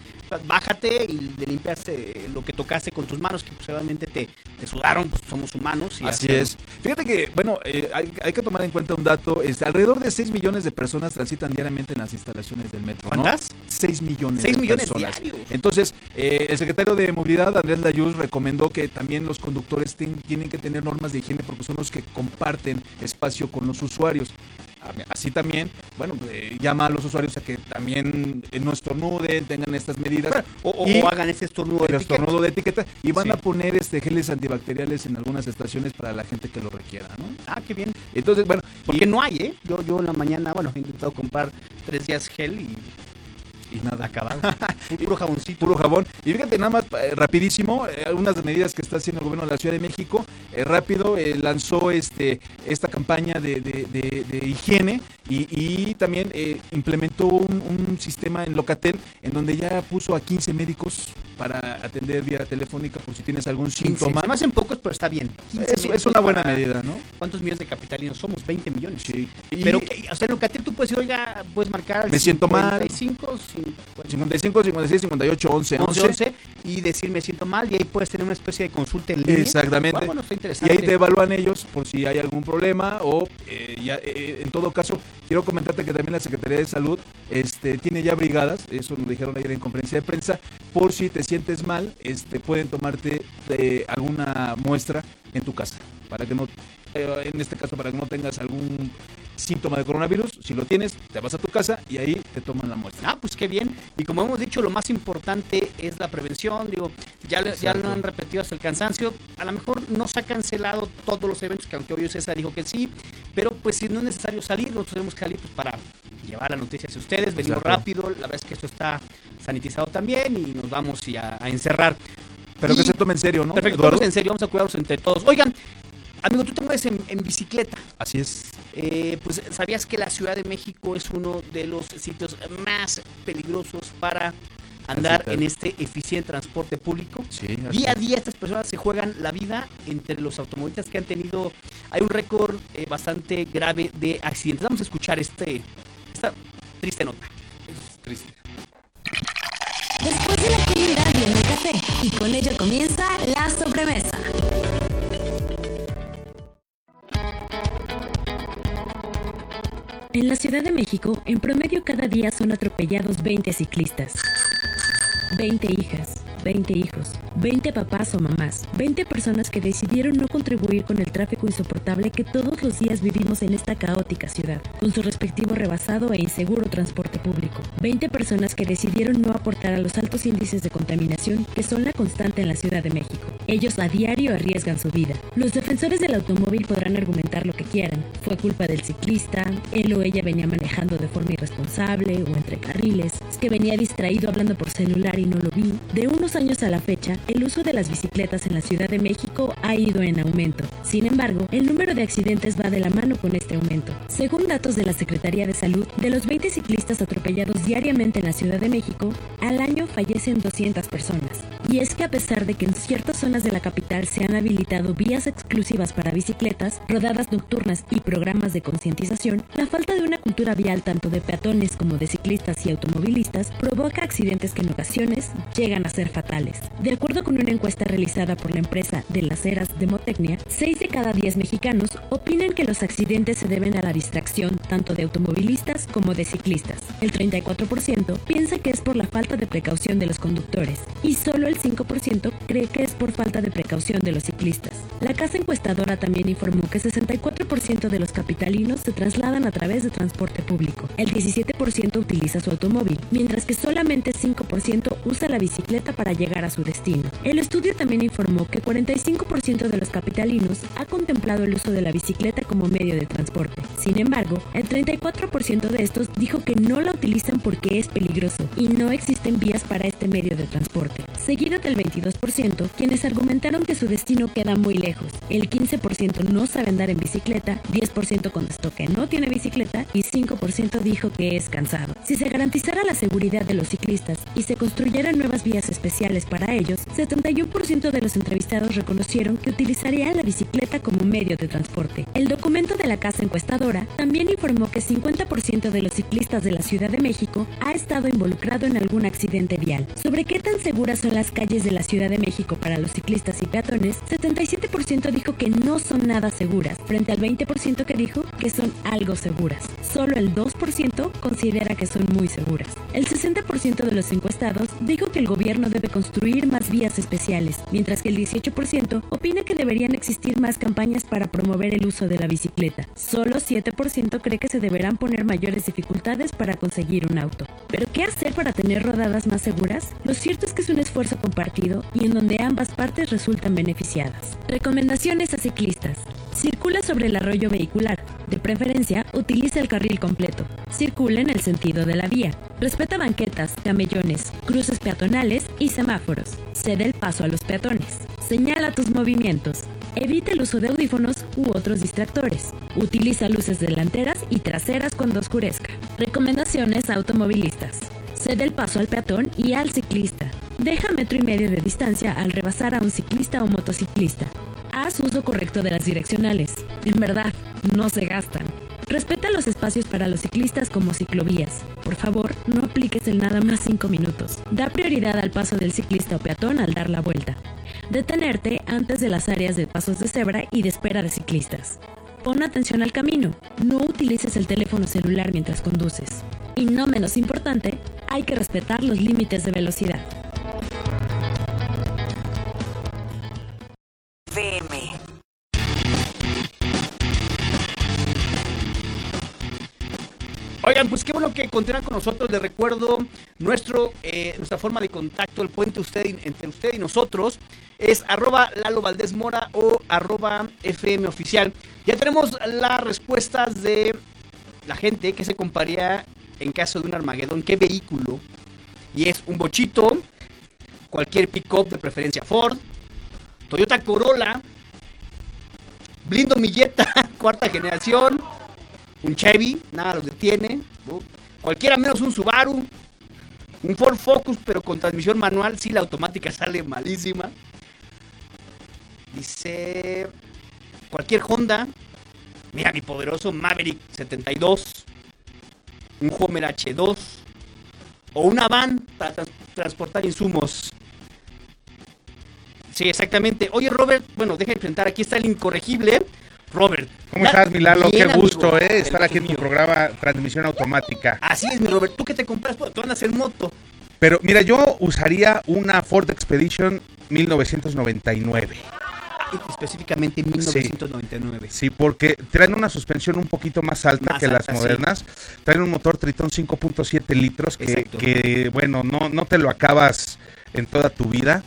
bájate y de limpiarse lo que tocaste con tus manos, que pues, obviamente te, te sudaron, pues somos humanos.
Y así, es. Fíjate que, bueno, eh, hay, hay, que tomar en cuenta un dato, es, alrededor de 6 millones de personas transitan diariamente en las instalaciones del metro.
¿Cuántas?
¿no? 6 millones
6
de
millones
personas.
Diarios.
Entonces, eh, el secretario de Movilidad, Andrés Layuz, recomendó que también los conductores ten, tienen que tener normas de higiene porque son los que comparten espacio con los usuarios. Así también, bueno, eh, llama a los usuarios a que también no estornuden, tengan estas medidas.
O, hagan este estornudo
de, estornudo de etiqueta. Y van sí. a poner este geles antibacteriales en algunas estaciones para la gente que lo requiera, ¿no?
Ah, qué bien.
Entonces, bueno.
Porque y, no hay, ¿eh? Yo, yo en la mañana, bueno, he intentado comprar tres días gel y
y nada.
Acabado. Puro jaboncito.
Puro jabón. Y fíjate, nada más eh, rapidísimo, eh, algunas medidas que está haciendo el gobierno de la Ciudad de México. eh, rápido eh, lanzó este esta campaña de, de- de- de higiene y, y también eh, implementó un, un sistema en Locatel en donde ya puso a 15 médicos para atender vía telefónica por si tienes algún
15.
síntoma.
Me hacen pocos, pero está bien. 15
Es, es una buena medida, ¿no?
¿Cuántos millones de capitalinos somos? 20 millones.
Sí. Y-
Pero, o sea, en Locatel tú puedes decir, oiga, puedes marcar
Me siento mal.
55,
55, 56, 58, 11, 11.
11, 11 y decir me siento mal y ahí puedes tener una especie de consulta en línea.
Exactamente.
Bueno, está
Y ahí te evalúan ellos por si hay algún problema o eh, ya, eh, en todo caso quiero comentarte que también la Secretaría de Salud este, tiene ya brigadas, eso nos dijeron ayer en conferencia de prensa, por si te sientes mal, este, pueden tomarte eh, alguna muestra en tu casa para que no, eh, en este caso para que no tengas algún síntoma de coronavirus, si lo tienes, te vas a tu casa y ahí te toman la muestra.
Ah, pues qué bien. Y como hemos dicho, lo más importante es la prevención. Digo, ya, ya lo han repetido hasta el cansancio. A lo mejor no se ha cancelado todos los eventos, que aunque hoy César dijo que sí, pero pues si no es necesario salir, nosotros tenemos que salir pues, para llevar la noticia hacia ustedes. Venimos
Exacto.
rápido, la verdad es que esto está sanitizado también y nos vamos a, a encerrar.
Pero que
Y-
se tome en serio, ¿no?
Perfecto, en serio, vamos a cuidarnos entre todos. Oigan, amigo, tú te mueves en, en bicicleta.
Así es.
Eh, pues sabías que la Ciudad de México es uno de los sitios más peligrosos para andar en este eficiente transporte público.
Sí,
Día a día estas personas se juegan la vida entre los automovilistas que han tenido, hay un récord eh, bastante grave de accidentes. Vamos a escuchar este, esta triste nota.
Es triste.
Después de la actividad viene el café y con ello comienza la sobremesa. En la Ciudad de México, en promedio cada día son atropellados 20 ciclistas. 20 hijas, 20 hijos, 20 papás o mamás, 20 personas que decidieron no contribuir con el tráfico insoportable que todos los días vivimos en esta caótica ciudad, con su respectivo rebasado e inseguro transporte público. 20 personas que decidieron no aportar a los altos índices de contaminación que son la constante en la Ciudad de México. Ellos a diario arriesgan su vida. Los defensores del automóvil podrán argumentar lo que quieran. Fue culpa del ciclista, él o ella venía manejando de forma irresponsable o entre carriles, es que venía distraído hablando por celular y no lo vi. De unos años a la fecha, el uso de las bicicletas en la Ciudad de México ha ido en aumento. Sin embargo, el número de accidentes va de la mano con este aumento. Según datos de la Secretaría de Salud, de los 20 ciclistas atropellados diariamente en la Ciudad de México, al año fallecen 200 personas. Y es que a pesar de que en ciertas zonas de la capital se han habilitado vías exclusivas para bicicletas, rodadas nocturnas y programas de concientización, la falta de una cultura vial tanto de peatones como de ciclistas y automovilistas provoca accidentes que en ocasiones llegan a ser fatales. De acuerdo con una encuesta realizada por la empresa de las eras Demotecnia, 6 de cada 10 mexicanos opinan que los accidentes se deben a la distracción tanto de automovilistas como de ciclistas. El 34% piensa que es por la falta de precaución de los conductores y solo el 5% cree que es por falta de precaución de los ciclistas. La casa encuestadora también informó que 64% de los capitalinos se trasladan a través de transporte público. El 17% utiliza su automóvil, mientras que solamente 5% usa la bicicleta para llegar a su destino. El estudio también informó que 45% de los capitalinos ha contemplado el uso de la bicicleta como medio de transporte. Sin embargo, el 34% de estos dijo que no la utilizan porque es peligroso y no existen vías para este medio de transporte. Del 22%, quienes argumentaron que su destino queda muy lejos. El 15% no sabe andar en bicicleta, 10% contestó que no tiene bicicleta y 5% dijo que es cansado. Si se garantizara la seguridad de los ciclistas y se construyeran nuevas vías especiales para ellos, 71% de los entrevistados reconocieron que utilizarían la bicicleta como medio de transporte. El documento de la casa encuestadora también informó que 50% de los ciclistas de la Ciudad de México ha estado involucrado en algún accidente vial. Sobre qué tan seguras son las calles de la Ciudad de México para los ciclistas y peatones, 77% dijo que no son nada seguras, frente al 20% que dijo que son algo seguras. Solo el 2% considera que son muy seguras. El 60% de los encuestados dijo que el gobierno debe construir más vías especiales, mientras que el 18% opina que deberían existir más campañas para promover el uso de la bicicleta. Solo 7% cree que se deberán poner mayores dificultades para conseguir un auto. ¿Pero qué hacer para tener rodadas más seguras? Lo cierto es que es un esfuerzo compartido y en donde ambas partes resultan beneficiadas. Recomendaciones a ciclistas. Circula sobre el arroyo vehicular. De preferencia, utiliza el carril completo. Circula en el sentido de la vía. Respeta banquetas, camellones, cruces peatonales y semáforos. Cede el paso a los peatones. Señala tus movimientos. Evita el uso de audífonos u otros distractores. Utiliza luces delanteras y traseras cuando oscurezca. Recomendaciones automovilistas. Cede el paso al peatón y al ciclista. Deja metro y medio de distancia al rebasar a un ciclista o motociclista. Haz uso correcto de las direccionales. En verdad, no se gastan. Respeta los espacios para los ciclistas como ciclovías. Por favor, no apliques el nada más 5 minutos. Da prioridad al paso del ciclista o peatón al dar la vuelta. Detenerte antes de las áreas de pasos de cebra y de espera de ciclistas. Pon atención al camino. No utilices el teléfono celular mientras conduces. Y no menos importante, hay que respetar los límites de velocidad.
FM.
Oigan, pues qué bueno que continúan con nosotros. Les recuerdo nuestro, eh, nuestra forma de contacto, el puente usted, entre usted y nosotros, es arroba Lalo Valdés Mora o arroba FM Oficial. Ya tenemos las respuestas de la gente que se comparía en caso de un Armagedón, qué vehículo. Y es un bochito, cualquier pick-up de preferencia Ford, Toyota Corolla, Blindo Milleta, cuarta generación, un Chevy, nada los detiene. ¿no? Cualquiera menos un Subaru. Un Ford Focus, pero con transmisión manual, sí, la automática sale malísima. Dice. Cualquier Honda. Mira mi poderoso Maverick 72. Un Homer H2. O una van para trans- transportar insumos. Sí, exactamente. Oye, Robert, bueno, deja de presentar. Aquí está el incorregible. Robert.
¿Cómo estás, Milalo?
Bien,
Qué
amigo.
gusto,
El
¿eh? Estar aquí en tu
mío.
programa Transmisión Automática.
Así es, mi Robert. ¿Tú qué te compras? Tú andas en moto.
Pero mira, yo usaría una Ford Expedition 1999.
Específicamente en 1999.
Sí, porque traen una suspensión un poquito más alta
Más
que las
alta, sí.
modernas. Traen un motor Triton 5.7 litros que, bueno, no, no te lo acabas en toda tu vida.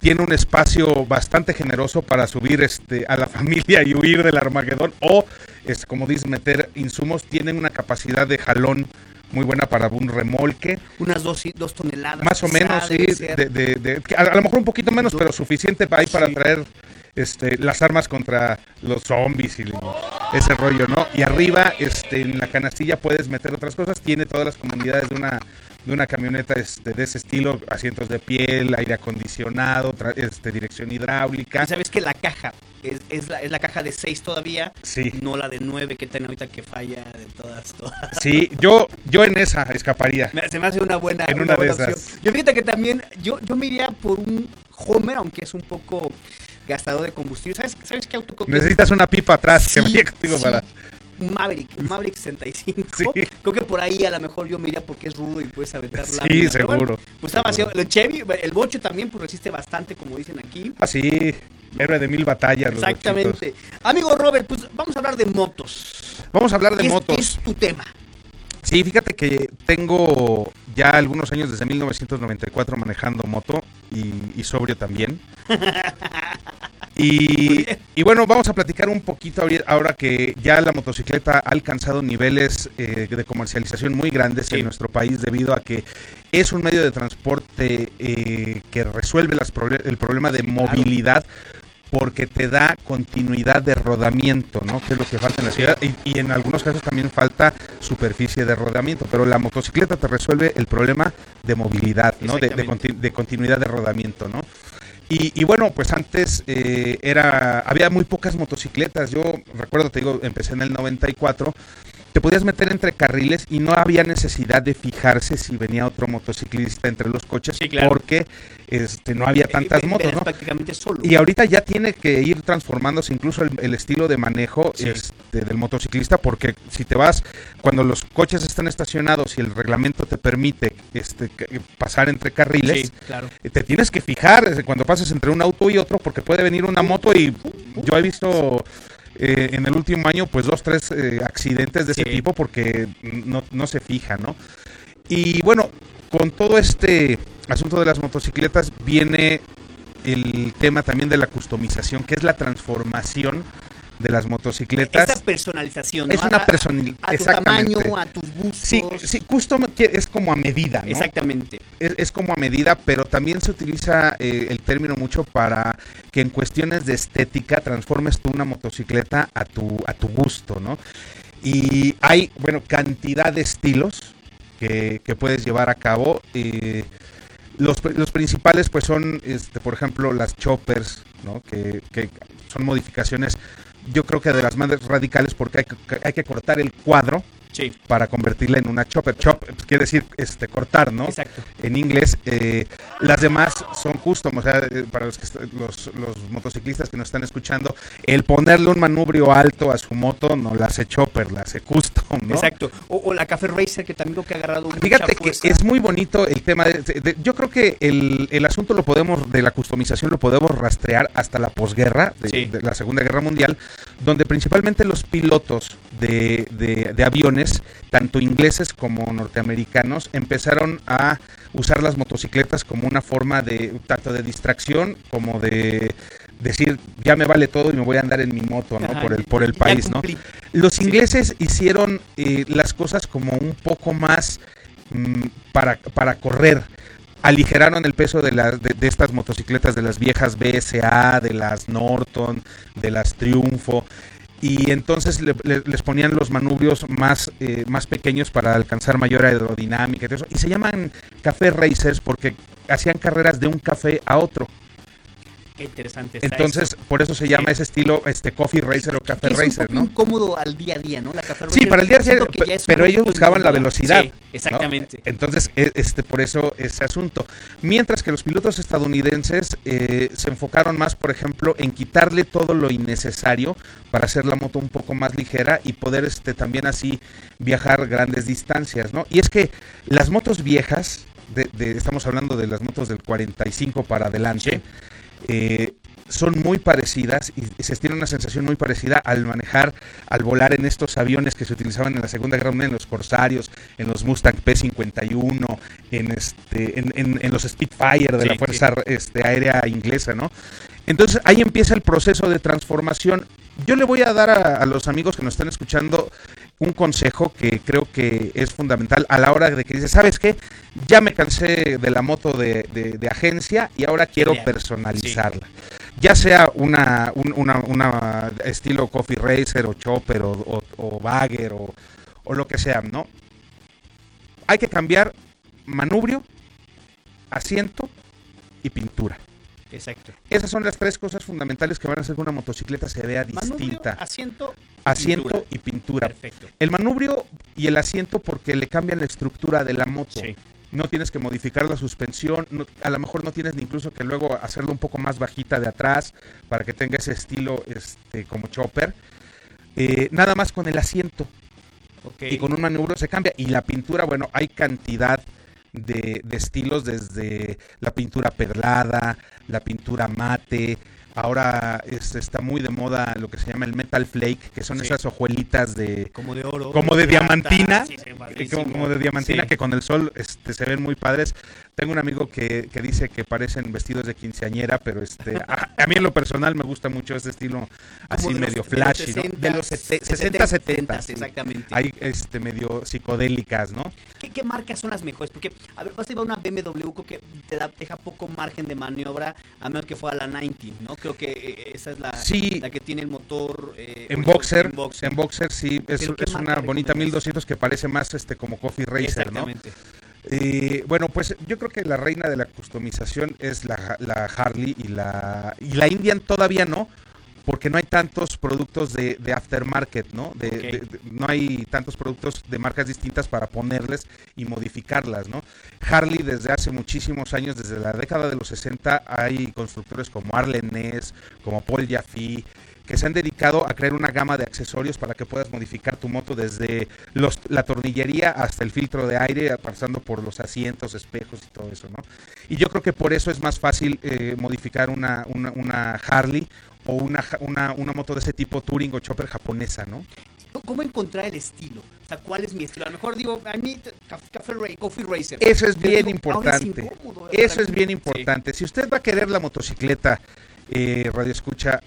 Tiene un espacio bastante generoso para subir este, a la familia y huir del Armagedón. O, es, como dices, meter insumos. Tienen una capacidad de jalón muy buena para un remolque.
Unas dos, dos toneladas.
Más o menos, sí. de- de- de- que a, lo mejor un poquito menos, pero suficiente ahí para
Sí.
traer este, las armas contra los zombies y ese rollo, ¿no? Y arriba, este, en la canastilla puedes meter otras cosas. Tiene todas las comunidades de una de una camioneta este, de ese estilo, asientos de piel, aire acondicionado, este, dirección hidráulica.
Sabes que la caja es, es la, es la caja de 6 todavía,
Sí.
no la de 9 que tiene ahorita que falla de todas, todas.
Sí, yo, yo en esa escaparía.
Se me hace una buena,
En una
buena
esas.
opción. Yo fíjate que también, yo, yo me iría por un Homer, aunque es un poco gastador de combustible. ¿Sabes, ¿sabes qué auto?
Necesitas una pipa atrás que
Sí,
vaya contigo
sí.
para.
Un Maverick, Maverick 65.
Sí.
Creo que por ahí a lo mejor yo me iría porque es rudo y puedes aventar
Sí,
láminas. Pero
seguro.
pues está vacío. El Chevy, el Bocho también pues resiste bastante, como dicen aquí.
Así, héroe de mil batallas. los.
Exactamente. Amigo Robert, pues vamos a hablar de motos.
Vamos a hablar de
¿Qué es-
motos.
qué es tu tema?
Sí, fíjate que tengo ya algunos años desde 1994 manejando moto y, y sobrio también. Y, y bueno, vamos a platicar un poquito ahora que ya la motocicleta ha alcanzado niveles eh, de comercialización muy grandes
Sí.
en nuestro país debido a que es un medio de transporte eh, que resuelve las el problema de movilidad porque te da continuidad de rodamiento, ¿no? Que es lo que falta en la ciudad y, y en algunos casos también falta superficie de rodamiento, pero la motocicleta te resuelve el problema de movilidad, ¿no? De, de
Exactamente.
conti- de continuidad de rodamiento, ¿no? Y, y bueno, pues antes eh, era había muy pocas motocicletas. Yo recuerdo, te digo, empecé en el 94. Te podías meter entre carriles y no había necesidad de fijarse si venía otro motociclista entre los coches
Sí, claro.
porque este, no había tantas
Eh,
motos, ¿no?
prácticamente solo.
Y ahorita ya tiene que ir transformándose incluso el, el estilo de manejo
Sí.
este, del motociclista, porque si te vas, cuando los coches están estacionados y el reglamento te permite este, que- pasar entre carriles,
Sí, claro.
eh, te tienes que fijar eh, cuando pases entre un auto y otro, porque puede venir una moto y yo he visto eh, en el último año pues dos, tres eh, accidentes de ese tipo porque no, no se fija, ¿no? Y bueno, con todo este asunto de las motocicletas viene el tema también de la customización, que es la transformación de las motocicletas.
Esa personalización. ¿no?
Es una
A-
personal-
A tu tamaño, a tus gustos.
Sí, sí, custom es como a medida, ¿no?
Exactamente.
es, es como a medida, pero también se utiliza eh, el término mucho para que en cuestiones de estética transformes tú una motocicleta a tu, a tu gusto, ¿no? Y hay, bueno, cantidad de estilos que, que puedes llevar a cabo. eh, los, los principales, pues, son, este, por ejemplo, las choppers, ¿no? Que, que son modificaciones, yo creo que de las más radicales porque hay que, hay que cortar el cuadro
Sí.
para convertirla en una chopper. Chop quiere decir este cortar, ¿no?
Exacto.
En inglés. eh, las demás son custom, o sea, eh, para los, que los, los motociclistas que nos están escuchando, el ponerle un manubrio alto a su moto no la hace chopper, la hace custom, ¿no?
Exacto. O, o la Café Racer, que también creo que ha agarrado mucha
Fíjate que es muy bonito el tema. De, de- yo creo que el, el asunto lo podemos, de la customización lo podemos rastrear hasta la posguerra, de,
Sí.
de la Segunda Guerra Mundial, donde principalmente los pilotos de, de- tanto ingleses como norteamericanos, empezaron a usar las motocicletas como una forma de tanto de distracción como de decir ya me vale todo y me voy a andar en mi moto, ¿no?
Ajá,
por el por el país. Los
Sí.
ingleses hicieron eh, las cosas como un poco más mm, para, para correr. Aligeraron el peso de, las de, de estas motocicletas, de las viejas BSA, de las Norton, de las Triunfo. Y entonces le- le- les ponían los manubrios más, eh, más pequeños para alcanzar mayor aerodinámica y todo eso. Y se llaman café racers porque hacían carreras de un café a otro.
Qué interesante está
Entonces,
eso.
por eso se llama
Sí.
ese estilo este coffee racer o café
es un
racer,
poco
¿no?
incómodo al día a día, ¿no? La Café
Sí, para el día a día,
un
pero ellos buscaban la velocidad.
Sí,
¿no?
exactamente.
Entonces, e- este, por eso ese asunto. Mientras que los pilotos estadounidenses eh, se enfocaron más, por ejemplo, en quitarle todo lo innecesario para hacer la moto un poco más ligera y poder este, también así viajar grandes distancias, ¿no? Y es que las motos viejas, de- de- estamos hablando de las motos del 45 para adelante, eh, son muy parecidas y se tiene una sensación muy parecida al manejar, al volar en estos aviones que se utilizaban en la Segunda Guerra Mundial, en los Corsarios, en los Mustang P-51, en, este, en, en- en los Spitfire de
Sí,
la Fuerza este, Aérea Inglesa, ¿no? Entonces ahí empieza el proceso de transformación. Yo le voy a dar a, a los amigos que nos están escuchando un consejo que creo que es fundamental a la hora de que dices, ¿sabes qué? Ya me cansé de la moto de, de- de agencia y ahora quiero personalizarla. Ya sea una, un- una, una estilo Coffee Racer o Chopper o, o, o Bagger o, o lo que sea, ¿no? Hay que cambiar manubrio, asiento y pintura.
Exacto.
Esas son las tres cosas fundamentales que van a hacer que una motocicleta se vea
Manubrio,
distinta.
asiento,
Asiento
pintura.
y pintura.
Perfecto.
El manubrio y el asiento porque le cambian la estructura de la moto.
Sí.
No tienes que modificar la suspensión, no- a lo mejor no tienes ni incluso que luego hacerlo un poco más bajita de atrás para que tenga ese estilo este, como chopper. Eh, nada más con el asiento y con un manubrio se cambia. Y la pintura, bueno, hay cantidad de, de estilos desde la pintura perlada, la pintura mate. Ahora es- está muy de moda lo que se llama el metal flake, que son
Sí.
esas hojuelitas de,
como de oro.
como de diamantina,
sí, padrísimo.
como, de diamantina
Sí.
que con el sol este, se ven muy padres. Tengo un amigo que, que dice que parecen vestidos de quinceañera, pero este a, a mí en lo personal me gusta mucho este estilo así
Como
medio
de
flashy,
los
¿no?
60s,
De los sete- 60, 70,
70s, exactamente.
Hay este medio psicodélicas, ¿no?
¿Qué, qué marcas son las mejores? Porque, a ver, vas a llevar una BMW que te da, deja poco margen de maniobra, a menos que fuera la 90, ¿no? Creo que eh, esa es la,
Sí.
la que tiene el motor... eh,
En boxer,
ejemplo,
en boxer sí, es,
¿Pero qué
es
marca
una bonita
recomiendas?
1200 que parece más este como Coffee Racer, ¿no?
Exactamente.
Eh, bueno, pues yo creo que la reina de la customización es la, la Harley y la, y la Indian todavía no, porque no hay tantos productos de, de aftermarket, ¿no? De, de- no hay tantos productos de marcas distintas para ponerles y modificarlas, ¿no? Harley desde hace muchísimos años, desde la década de los 60, hay constructores como Arlen Ness, como Paul Jaffe, que se han dedicado a crear una gama de accesorios para que puedas modificar tu moto desde los, la tornillería hasta el filtro de aire, pasando por los asientos, espejos y todo eso, ¿no? Y yo creo que por eso es más fácil eh, modificar una, una, una Harley o una, una, una moto de ese tipo Touring o Chopper japonesa, ¿no?
¿Cómo encontrar el estilo? O sea, ¿cuál es mi estilo? A lo mejor digo, a mí, café, Coffee Racer.
Eso es bien
digo, ahora es
importante. Eso es bien
Sí.
importante. Si usted va a querer la motocicleta, eh, Radio Escucha,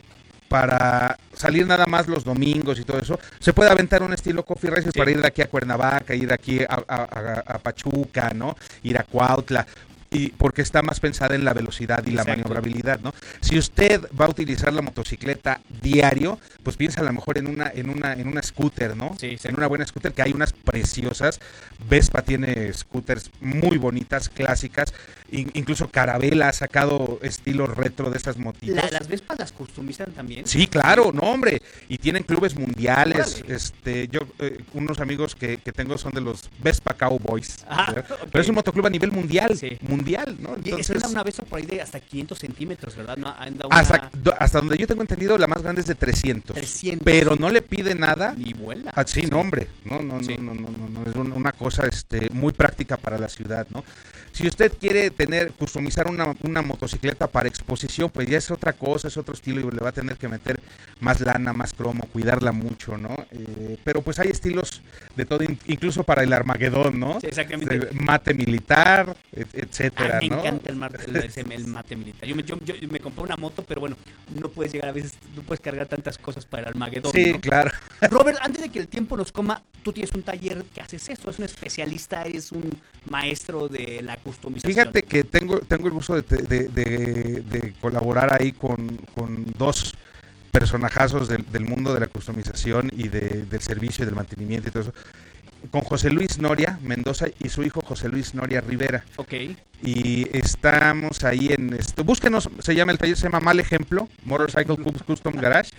para salir nada más los domingos y todo eso, se puede aventar un estilo Coffee Races para ir de aquí a Cuernavaca, ir de aquí a, a- a- a Pachuca, ¿no? Ir a Cuautla. Y porque está más pensada en la velocidad y la maniobrabilidad, ¿no? Si usted va a utilizar la motocicleta diario, pues piensa a lo mejor en una, en una, en una scooter, ¿no?
Sí, sí.
En una buena scooter, que hay unas preciosas. Vespa tiene scooters muy bonitas, clásicas. In- incluso Carabela ha sacado estilo retro de estas motitos.
La- las Vespas las customizan también.
Sí, claro, no, hombre. Y tienen clubes mundiales. Este, yo, eh, unos amigos que, que tengo son de los Vespa Cowboys.
Ah.
Pero es un motoclub a nivel mundial.
Sí.
Mundial, ¿no?
Y es una, Vespa por ahí de hasta 500 centímetros, ¿verdad? No, anda una...
hasta, do- hasta donde yo tengo entendido, la más grande es de 300.
300.
Pero no le pide nada.
Ni vuela.
Ah, sí, no, hombre. No, no,
Sí.
no, no, no, no, no, Es un- una cosa este, muy práctica para la ciudad, ¿no? Si usted quiere tener, customizar una, una motocicleta para exposición, pues ya es otra cosa, es otro estilo y le va a tener que meter más lana, más cromo, cuidarla mucho, ¿no? Eh, pero pues hay estilos de todo, in- incluso para el Armagedón, ¿no?
Sí, exactamente.
Mate militar, et-
Ah,
etcétera,
me
¿no?
encanta el, mar- el- mate militar. Yo me, yo, yo me compré una moto, pero bueno, no puedes llegar a veces, no puedes cargar tantas cosas para el Armagedón.
Sí,
¿no?
claro.
Robert, antes de que el tiempo nos coma, tú tienes un taller que haces esto, eres un especialista, eres un maestro de la customización.
Fíjate que tengo, tengo el gusto de, de- de- de colaborar ahí con, con dos personajazos del, del mundo de la customización y de- del servicio y del mantenimiento y todo eso. Con José Luis Noria Mendoza y su hijo José Luis Noria Rivera.
Ok,
Y estamos ahí en esto. Búsquenos, se llama el taller, se llama Mal Ejemplo, Motorcycle Custom Garage.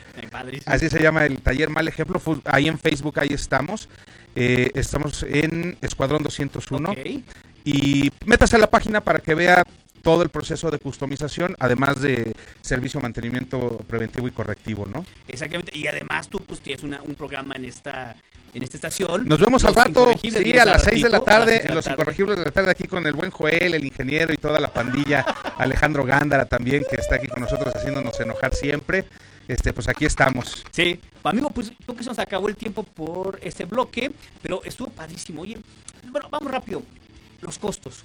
Así se llama el taller Mal Ejemplo. Ahí en Facebook, ahí estamos. Eh, estamos en Escuadrón 201.
Ok.
Y métase a la página para que vea todo el proceso de customización, además de servicio, mantenimiento preventivo y correctivo, ¿no?
Exactamente. Y además tú pues tienes una- un programa en esta en esta estación.
Nos vemos al rato, sí, a las
al
6 de la tarde, en los incorregibles de la tarde, aquí con el buen Joel, el ingeniero y toda la pandilla, Alejandro Gándara también, que está aquí con nosotros haciéndonos enojar siempre. Este, pues aquí estamos.
Sí, amigo, pues creo que se nos acabó el tiempo por este bloque, pero estuvo padrísimo. Oye, bueno, vamos rápido. Los costos.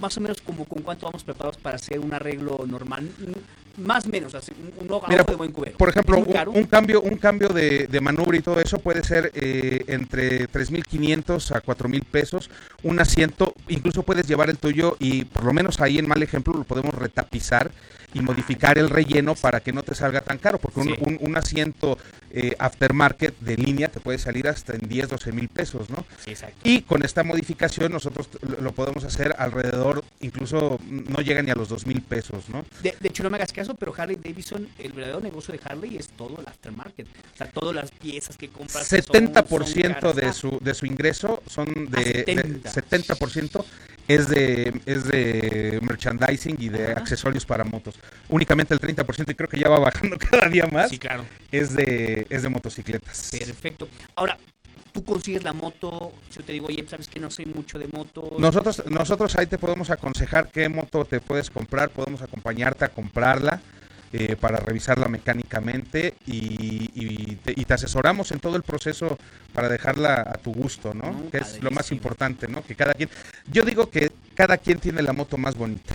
Más o menos como con cuánto vamos preparados para hacer un arreglo normal. Mm, Más o menos, así, un, un
Mira,
de buen cubero.
Por ejemplo, un cambio, un cambio de, de manubrio y todo eso puede ser eh, entre 3.500 a 4.000 pesos. Un asiento, incluso puedes llevar el tuyo y por lo menos ahí en mal ejemplo lo podemos retapizar y modificar el relleno para que no te salga tan caro, porque un,
Sí.
un- un asiento eh, aftermarket de línea te puede salir hasta en 10, 12 mil pesos, ¿no?
Sí, exacto.
Y con esta modificación nosotros lo, podemos hacer alrededor, incluso no llega ni a los 2 mil pesos, ¿no?
De, de hecho, no me hagas caso, pero Harley Davidson, el verdadero negocio de Harley es todo el aftermarket. O sea, todas las piezas que compras. que son-
70%
son
de su de su ingreso son de,
Ah,
de
70.
70% es de es de merchandising y de
Ajá.
accesorios para motos. Únicamente el 30% y creo que ya va bajando cada día más
Sí, claro.
es de es de motocicletas.
Perfecto. Ahora, tú consigues la moto. Yo te digo, oye, sabes que no soy mucho de motos.
Nosotros nosotros ahí te podemos aconsejar qué moto te puedes comprar, podemos acompañarte a comprarla. Eh, para revisarla mecánicamente y, y te, y te asesoramos en todo el proceso para dejarla a tu gusto, ¿no?
No,
que es lo más importante, ¿no? Que cada quien, yo digo que cada quien tiene la moto más bonita.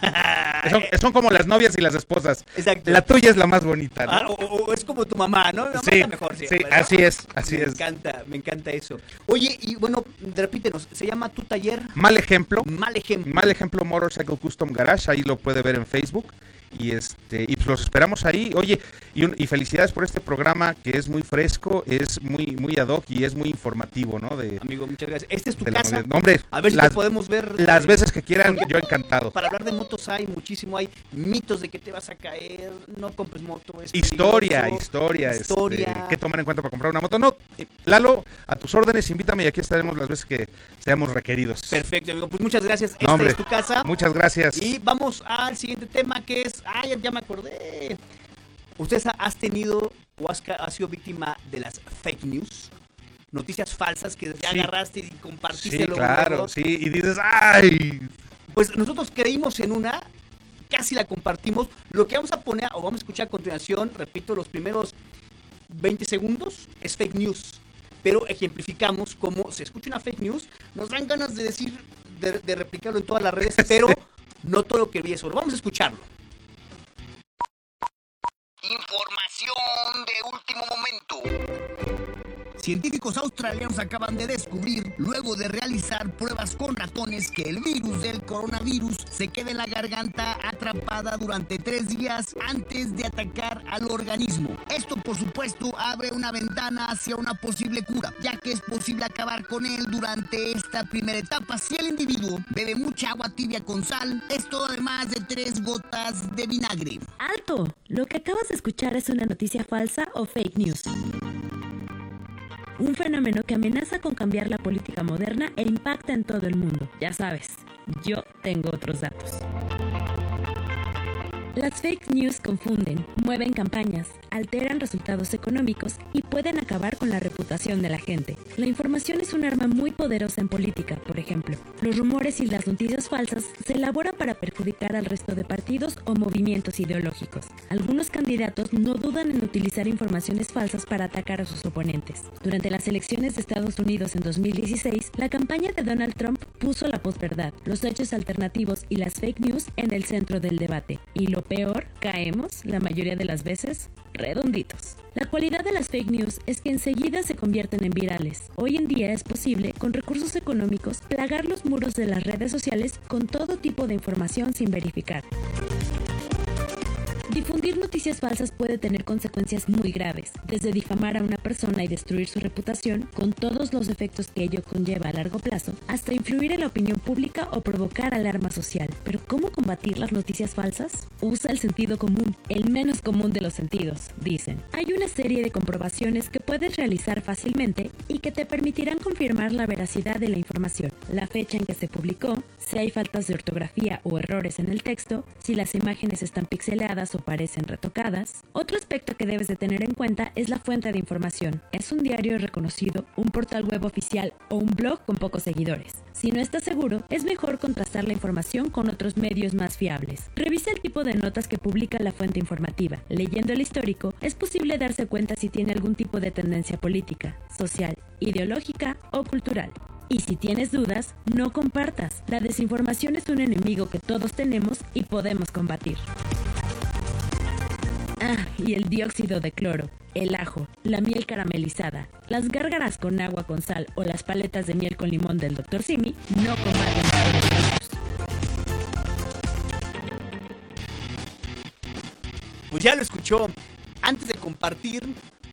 Son, son como las novias y las esposas.
Exacto.
La tuya es la más bonita, ¿no?
Ah, o, es como tu mamá, ¿no? La mamá
Sí,
mejor
sí,
siempre, ¿no?
así es, así
me
es.
encanta, me encanta eso. Oye, y bueno, repítenos, ¿se llama tu taller?
Mal ejemplo,
Mal ejemplo.
mal ejemplo Motorcycle Custom Garage, ahí lo puede ver en Facebook. Y este y pues los esperamos ahí. Oye, y, un- y felicidades por este programa que es muy fresco, es muy muy ad hoc y es muy informativo, ¿no? De,
Amigo, muchas gracias. Esta es tu
la
casa.
hombre,
A ver si
las,
te podemos ver.
las veces que quieran, yo encantado.
Para hablar de motos hay muchísimo, hay mitos de que te vas a caer, no compres moto. es
Historia,
peligroso.
historia, este,
Historia.
¿Qué tomar en cuenta para comprar una moto? No, eh, Lalo, a tus órdenes, invítame y aquí estaremos las veces que seamos requeridos.
Perfecto, amigo. Pues muchas gracias. Esta
No, hombre.
es tu casa.
Muchas gracias.
Y vamos al siguiente tema que es. Ay, ya- ya me acordé. ¿Ustedes ha- has tenido o has, sido víctima de las fake news? Noticias falsas que ya
Sí.
agarraste y compartiste
Sí, claro, sí, y dices, ¡ay!
Pues nosotros creímos en una, casi la compartimos. Lo que vamos a poner o vamos a escuchar a continuación, repito, los primeros 20 segundos es fake news. Pero ejemplificamos cómo se escucha una fake news, nos dan ganas de decir, de, de replicarlo en todas las redes, pero no todo lo que vi es oro. Vamos a escucharlo.
Científicos australianos acaban de descubrir, luego de realizar pruebas con ratones, que el virus del coronavirus se queda en la garganta atrapada durante tres días antes de atacar al organismo. Esto, por supuesto, abre una ventana hacia una posible cura, ya que es posible acabar con él durante esta primera etapa si el individuo bebe mucha agua tibia con sal, esto además de tres gotas de vinagre.
¡Alto! Lo que acabas de escuchar es una noticia falsa o fake news. Un fenómeno que amenaza con cambiar la política moderna e impacta en todo el mundo. Ya sabes, yo tengo otros datos. Las fake news confunden, mueven campañas, alteran resultados económicos y pueden acabar con la reputación de la gente. La información es un arma muy poderosa en política, por ejemplo. Los rumores y las noticias falsas se elaboran para perjudicar al resto de partidos o movimientos ideológicos. Algunos candidatos no dudan en utilizar informaciones falsas para atacar a sus oponentes. Durante las elecciones de Estados Unidos en 2016, la campaña de Donald Trump puso la posverdad, los hechos alternativos y las fake news en el centro del debate. Y lo peor, caemos, la mayoría de las veces, redonditos. La cualidad de las fake news es que enseguida se convierten en virales. Hoy en día es posible, con recursos económicos, plagar los muros de las redes sociales con todo tipo de información sin verificar. Difundir noticias falsas puede tener consecuencias muy graves, desde difamar a una persona y destruir su reputación, con todos los efectos que ello conlleva a largo plazo, hasta influir en la opinión pública o provocar alarma social. Pero ¿cómo combatir las noticias falsas? Usa el sentido común, el menos común de los sentidos, dicen. Hay una serie de comprobaciones que puedes realizar fácilmente y que te permitirán confirmar la veracidad de la información, la fecha en que se publicó, si hay faltas de ortografía o errores en el texto, si las imágenes están pixeladas o parecen retocadas. Otro aspecto que debes de tener en cuenta es la fuente de información. ¿Es un diario reconocido, un portal web oficial o un blog con pocos seguidores? Si no estás seguro, es mejor contrastar la información con otros medios más fiables. Revisa el tipo de notas que publica la fuente informativa. Leyendo el histórico, es posible darse cuenta si tiene algún tipo de tendencia política, social, ideológica o cultural. Y si tienes dudas, no compartas. La desinformación es un enemigo que todos tenemos y podemos combatir. Ah, y el dióxido de cloro, el ajo, la miel caramelizada, las gárgaras con agua con sal o las paletas de miel con limón del Dr. Simi no combaten los.
Pues ya lo escuchó. Antes de compartir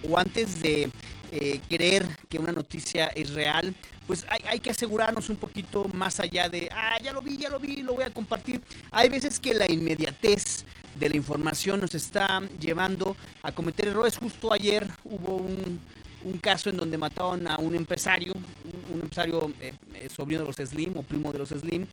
o antes de eh, creer que una noticia es real, pues hay, hay, que asegurarnos un poquito más allá de, ah, ya lo vi, ya lo vi, lo voy a compartir. Hay veces que la inmediatez de la información nos está llevando a cometer errores. Justo ayer hubo un, caso en donde mataron a un empresario, un, un empresario eh, sobrino de los Slim o primo de los Slim,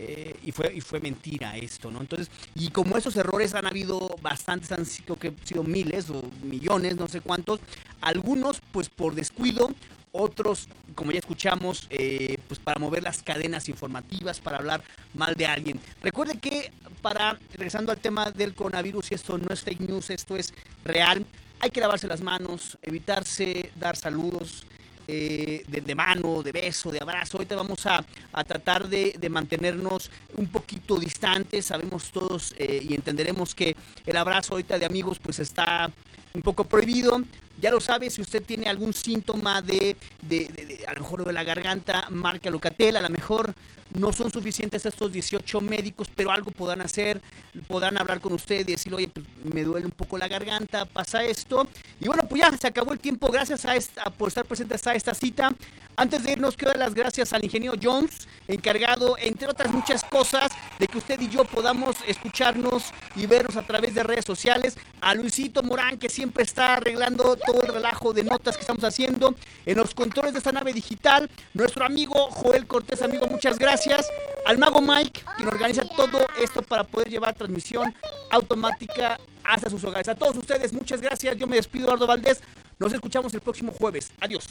eh, y, fue, y fue mentira esto, ¿no? Entonces, y como esos errores han habido bastantes, han sido, que sido miles o millones, no sé cuántos, algunos pues por descuido, otros, como ya escuchamos, eh, pues para mover las cadenas informativas, para hablar mal de alguien. Recuerde que para, regresando al tema del coronavirus, y esto no es fake news, esto es real, hay que lavarse las manos, evitarse dar saludos, eh, de, mano, de beso, de abrazo. Ahorita vamos a, a tratar de, de, mantenernos un poquito distantes. Sabemos todos eh, y entenderemos que el abrazo ahorita de amigos pues está un poco prohibido. Ya lo sabe, si usted tiene algún síntoma de, de, a lo mejor de la garganta, marca Locatel, a lo mejor no son suficientes estos 18 médicos, pero algo podrán hacer, podrán hablar con usted y decir, oye, pues, me duele un poco la garganta, pasa esto. Y bueno, pues ya se acabó el tiempo, gracias a esta, por estar presentes a esta cita. Antes de irnos, quiero dar las gracias al ingeniero Jones, encargado, entre otras muchas cosas, de que usted y yo podamos escucharnos y vernos a través de redes sociales. A Luisito Morán, que siempre está arreglando todo el relajo de notas que estamos haciendo en los controles de esta nave digital. Nuestro amigo Joel Cortés, amigo, muchas gracias. Al mago Mike, quien organiza todo esto para poder llevar transmisión automática hasta sus hogares. A todos ustedes, muchas gracias. Yo me despido, Eduardo Valdés. Nos escuchamos el próximo jueves. Adiós.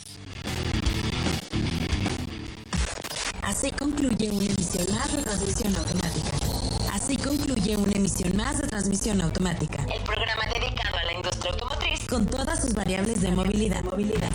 Así concluye una emisión más de transmisión automática. Así concluye una emisión más de transmisión automática.
El programa dedicado a la industria automotriz
con todas sus variables de movilidad. movilidad.